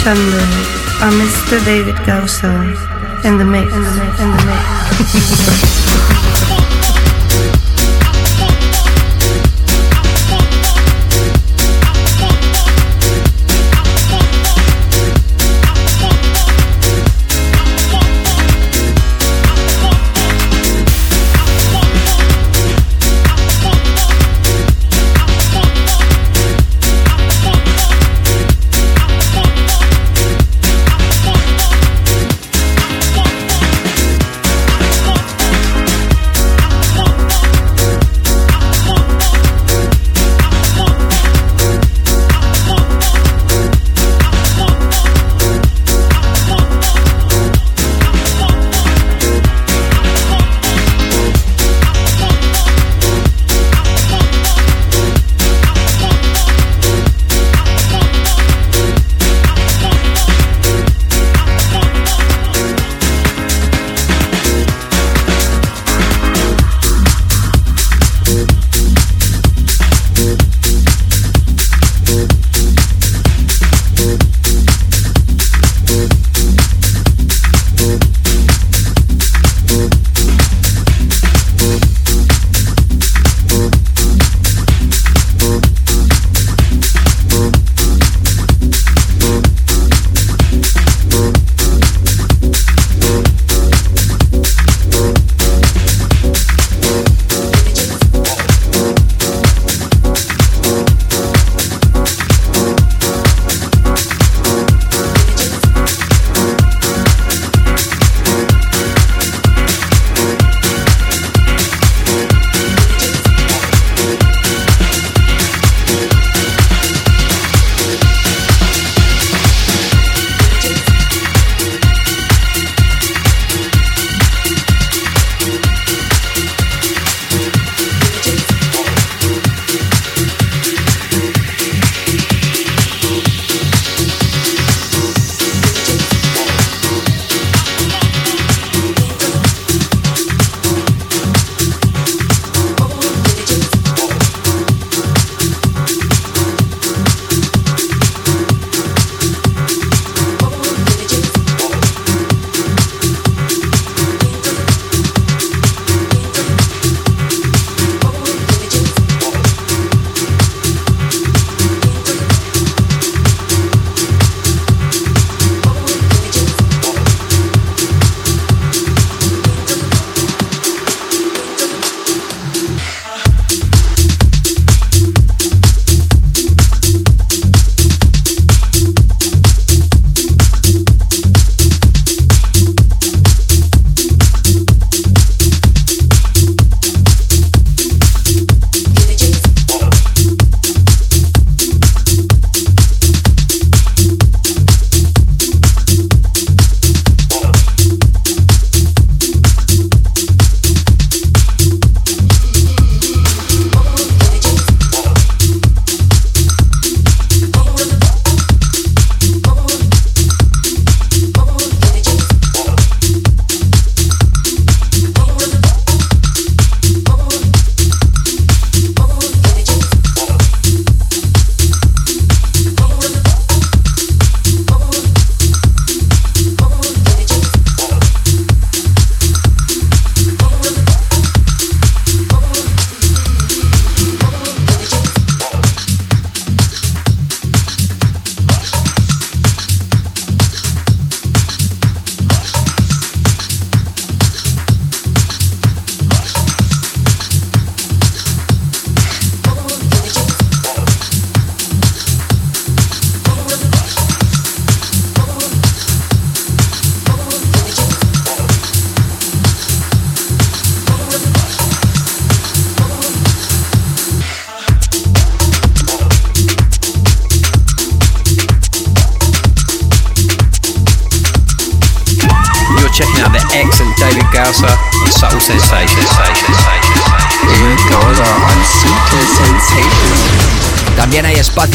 Escuchando a Mr. David Gausa in the mix, in the mix, in the mix.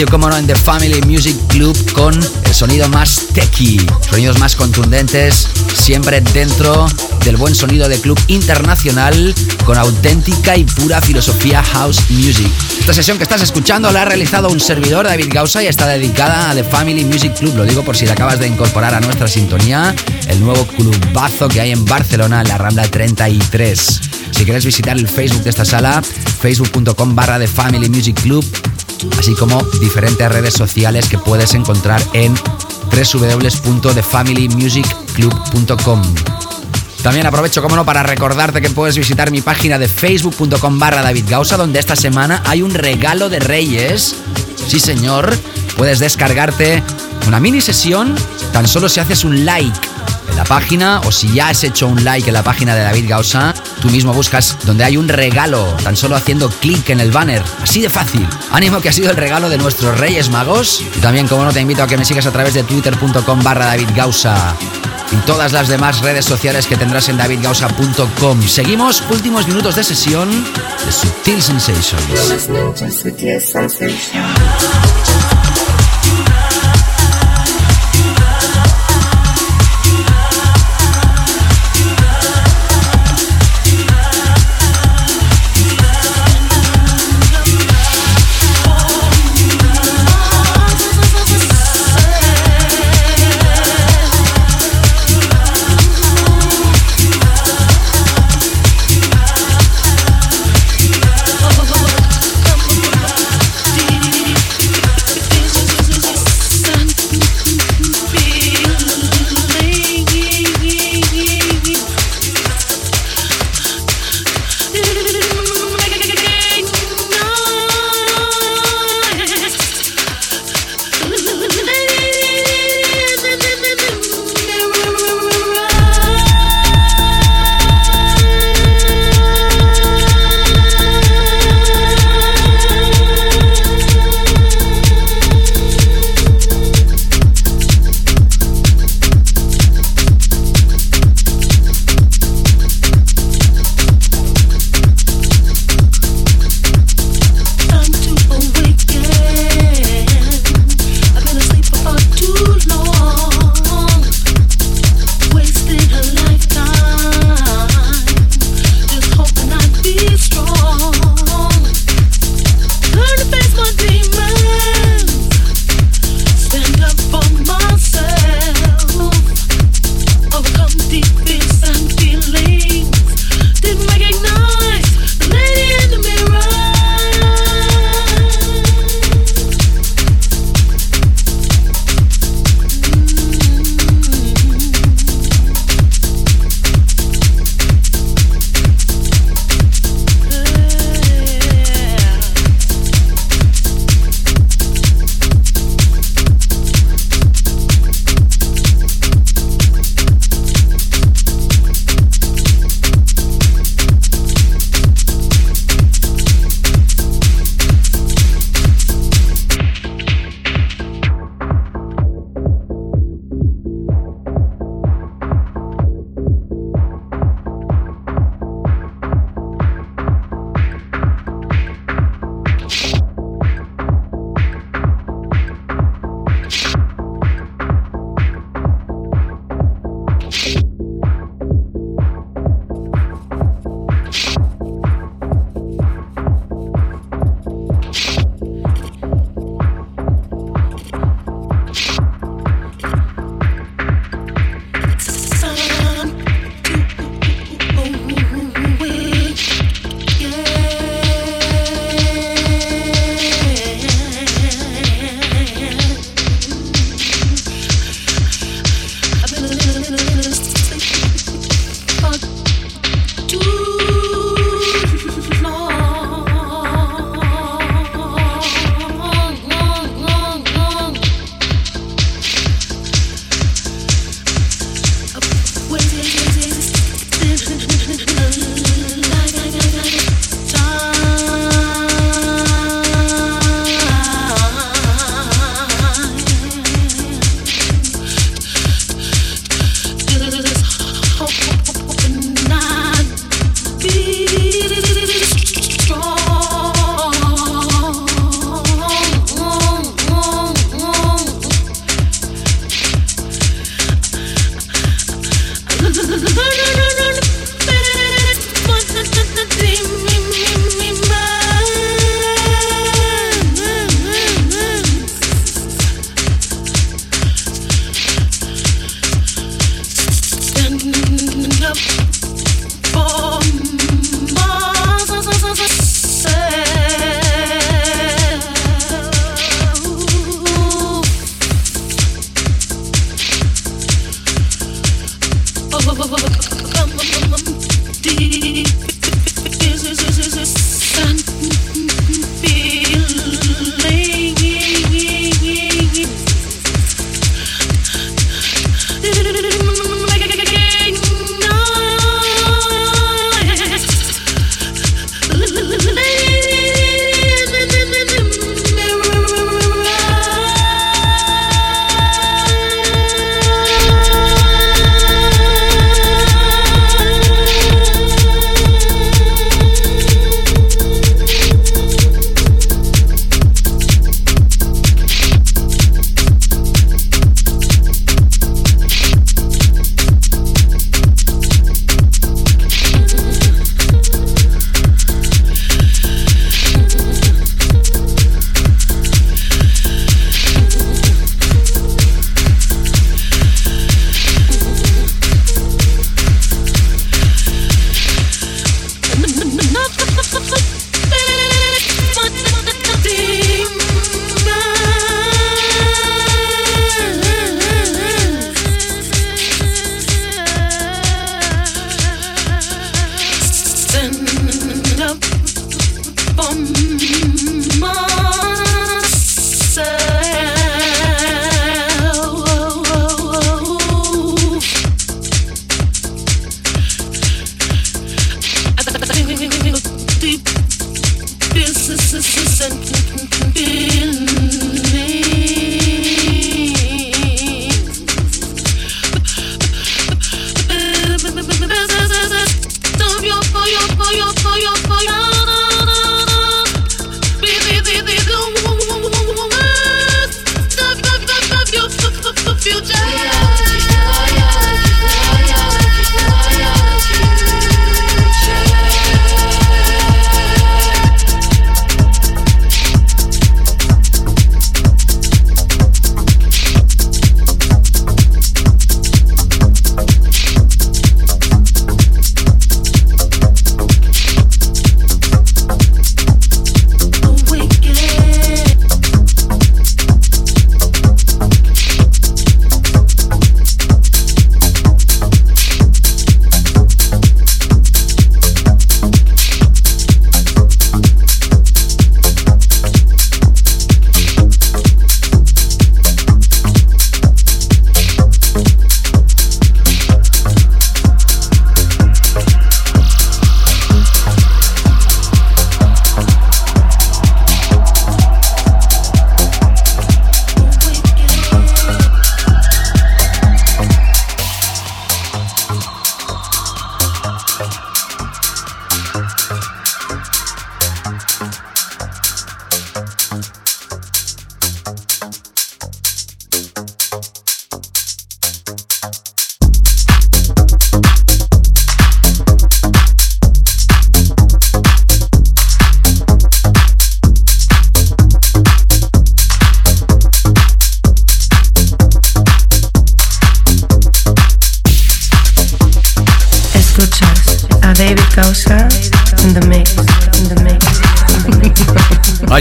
Espacio, como no, en The Family Music Club con el sonido más techy, sonidos más contundentes, siempre dentro del buen sonido de club internacional con auténtica y pura filosofía house music. Esta sesión que estás escuchando la ha realizado un servidor, David Gausa, y está dedicada a The Family Music Club. Lo digo por si la acabas de incorporar a nuestra sintonía, el nuevo clubazo que hay en Barcelona, la Rambla 33. Si quieres visitar el Facebook de esta sala, facebook.com barra The Family Music Club, así como diferentes redes sociales que puedes encontrar en www.thefamilymusicclub.com. También aprovecho, como no, para recordarte que puedes visitar mi página de facebook.com barra David Gausa, donde esta semana hay un regalo de Reyes. Sí, señor, puedes descargarte una mini sesión tan solo si haces un like en la página o si ya has hecho un like en la página de David Gausa, tú mismo buscas donde hay un regalo, tan solo haciendo clic en el banner. Así de fácil. Ánimo que ha sido el regalo de nuestros Reyes Magos. Y también, como no, te invito a que me sigas a través de twitter.com barra David y todas las demás redes sociales que tendrás en davidgausa.com. Seguimos, últimos minutos de sesión de Sutil Sensations.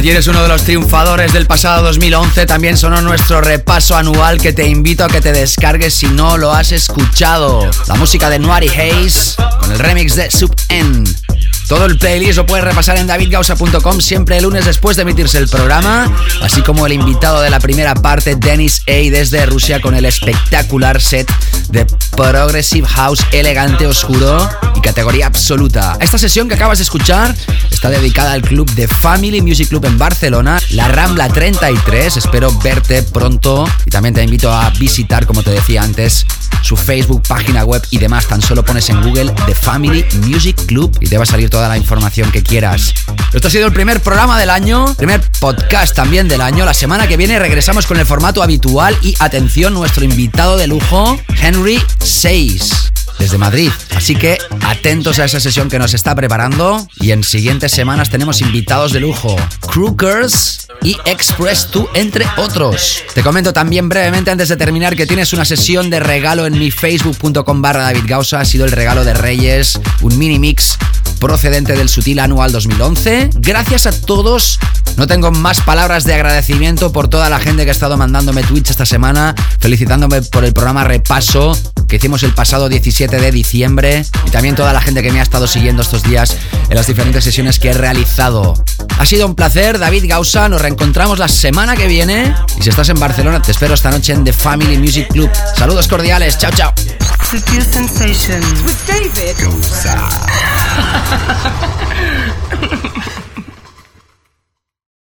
Ayer es uno de los triunfadores del pasado 2011, también sonó nuestro repaso anual que te invito a que te descargues si no lo has escuchado. La música de Noari Hayes con el remix de Sub N. Todo el playlist lo puedes repasar en davidgausa.com siempre el lunes después de emitirse el programa, así como el invitado de la primera parte, Dennis A. desde Rusia con el espectacular set de Progressive House elegante, oscuro categoría absoluta. Esta sesión que acabas de escuchar está dedicada al club de Family Music Club en Barcelona, la Rambla 33. Espero verte pronto y también te invito a visitar, como te decía antes, su Facebook, página web y demás. Tan solo pones en Google The Family Music Club y te va a salir toda la información que quieras. Esto ha sido el primer programa del año, primer podcast también del año. La semana que viene regresamos con el formato habitual y atención, nuestro invitado de lujo, Henry Seis desde Madrid. Así que atentos a esa sesión que nos está preparando y en siguientes semanas tenemos invitados de lujo. Crookers y Express 2, entre otros. Te comento también brevemente antes de terminar que tienes una sesión de regalo en mi facebook.com barra David Gausa. Ha sido el regalo de Reyes, un mini mix procedente del Sutil Anual 2011. Gracias a todos. No tengo más palabras de agradecimiento por toda la gente que ha estado mandándome tweets esta semana, felicitándome por el programa Repaso que hicimos el pasado 17 de diciembre y también toda la gente que me ha estado siguiendo estos días en las diferentes sesiones que he realizado. Ha sido un placer, David Gausa. Nos reencontramos la semana que viene. Y si estás en Barcelona, te espero esta noche en The Family Music Club. Saludos cordiales. Chao, chao.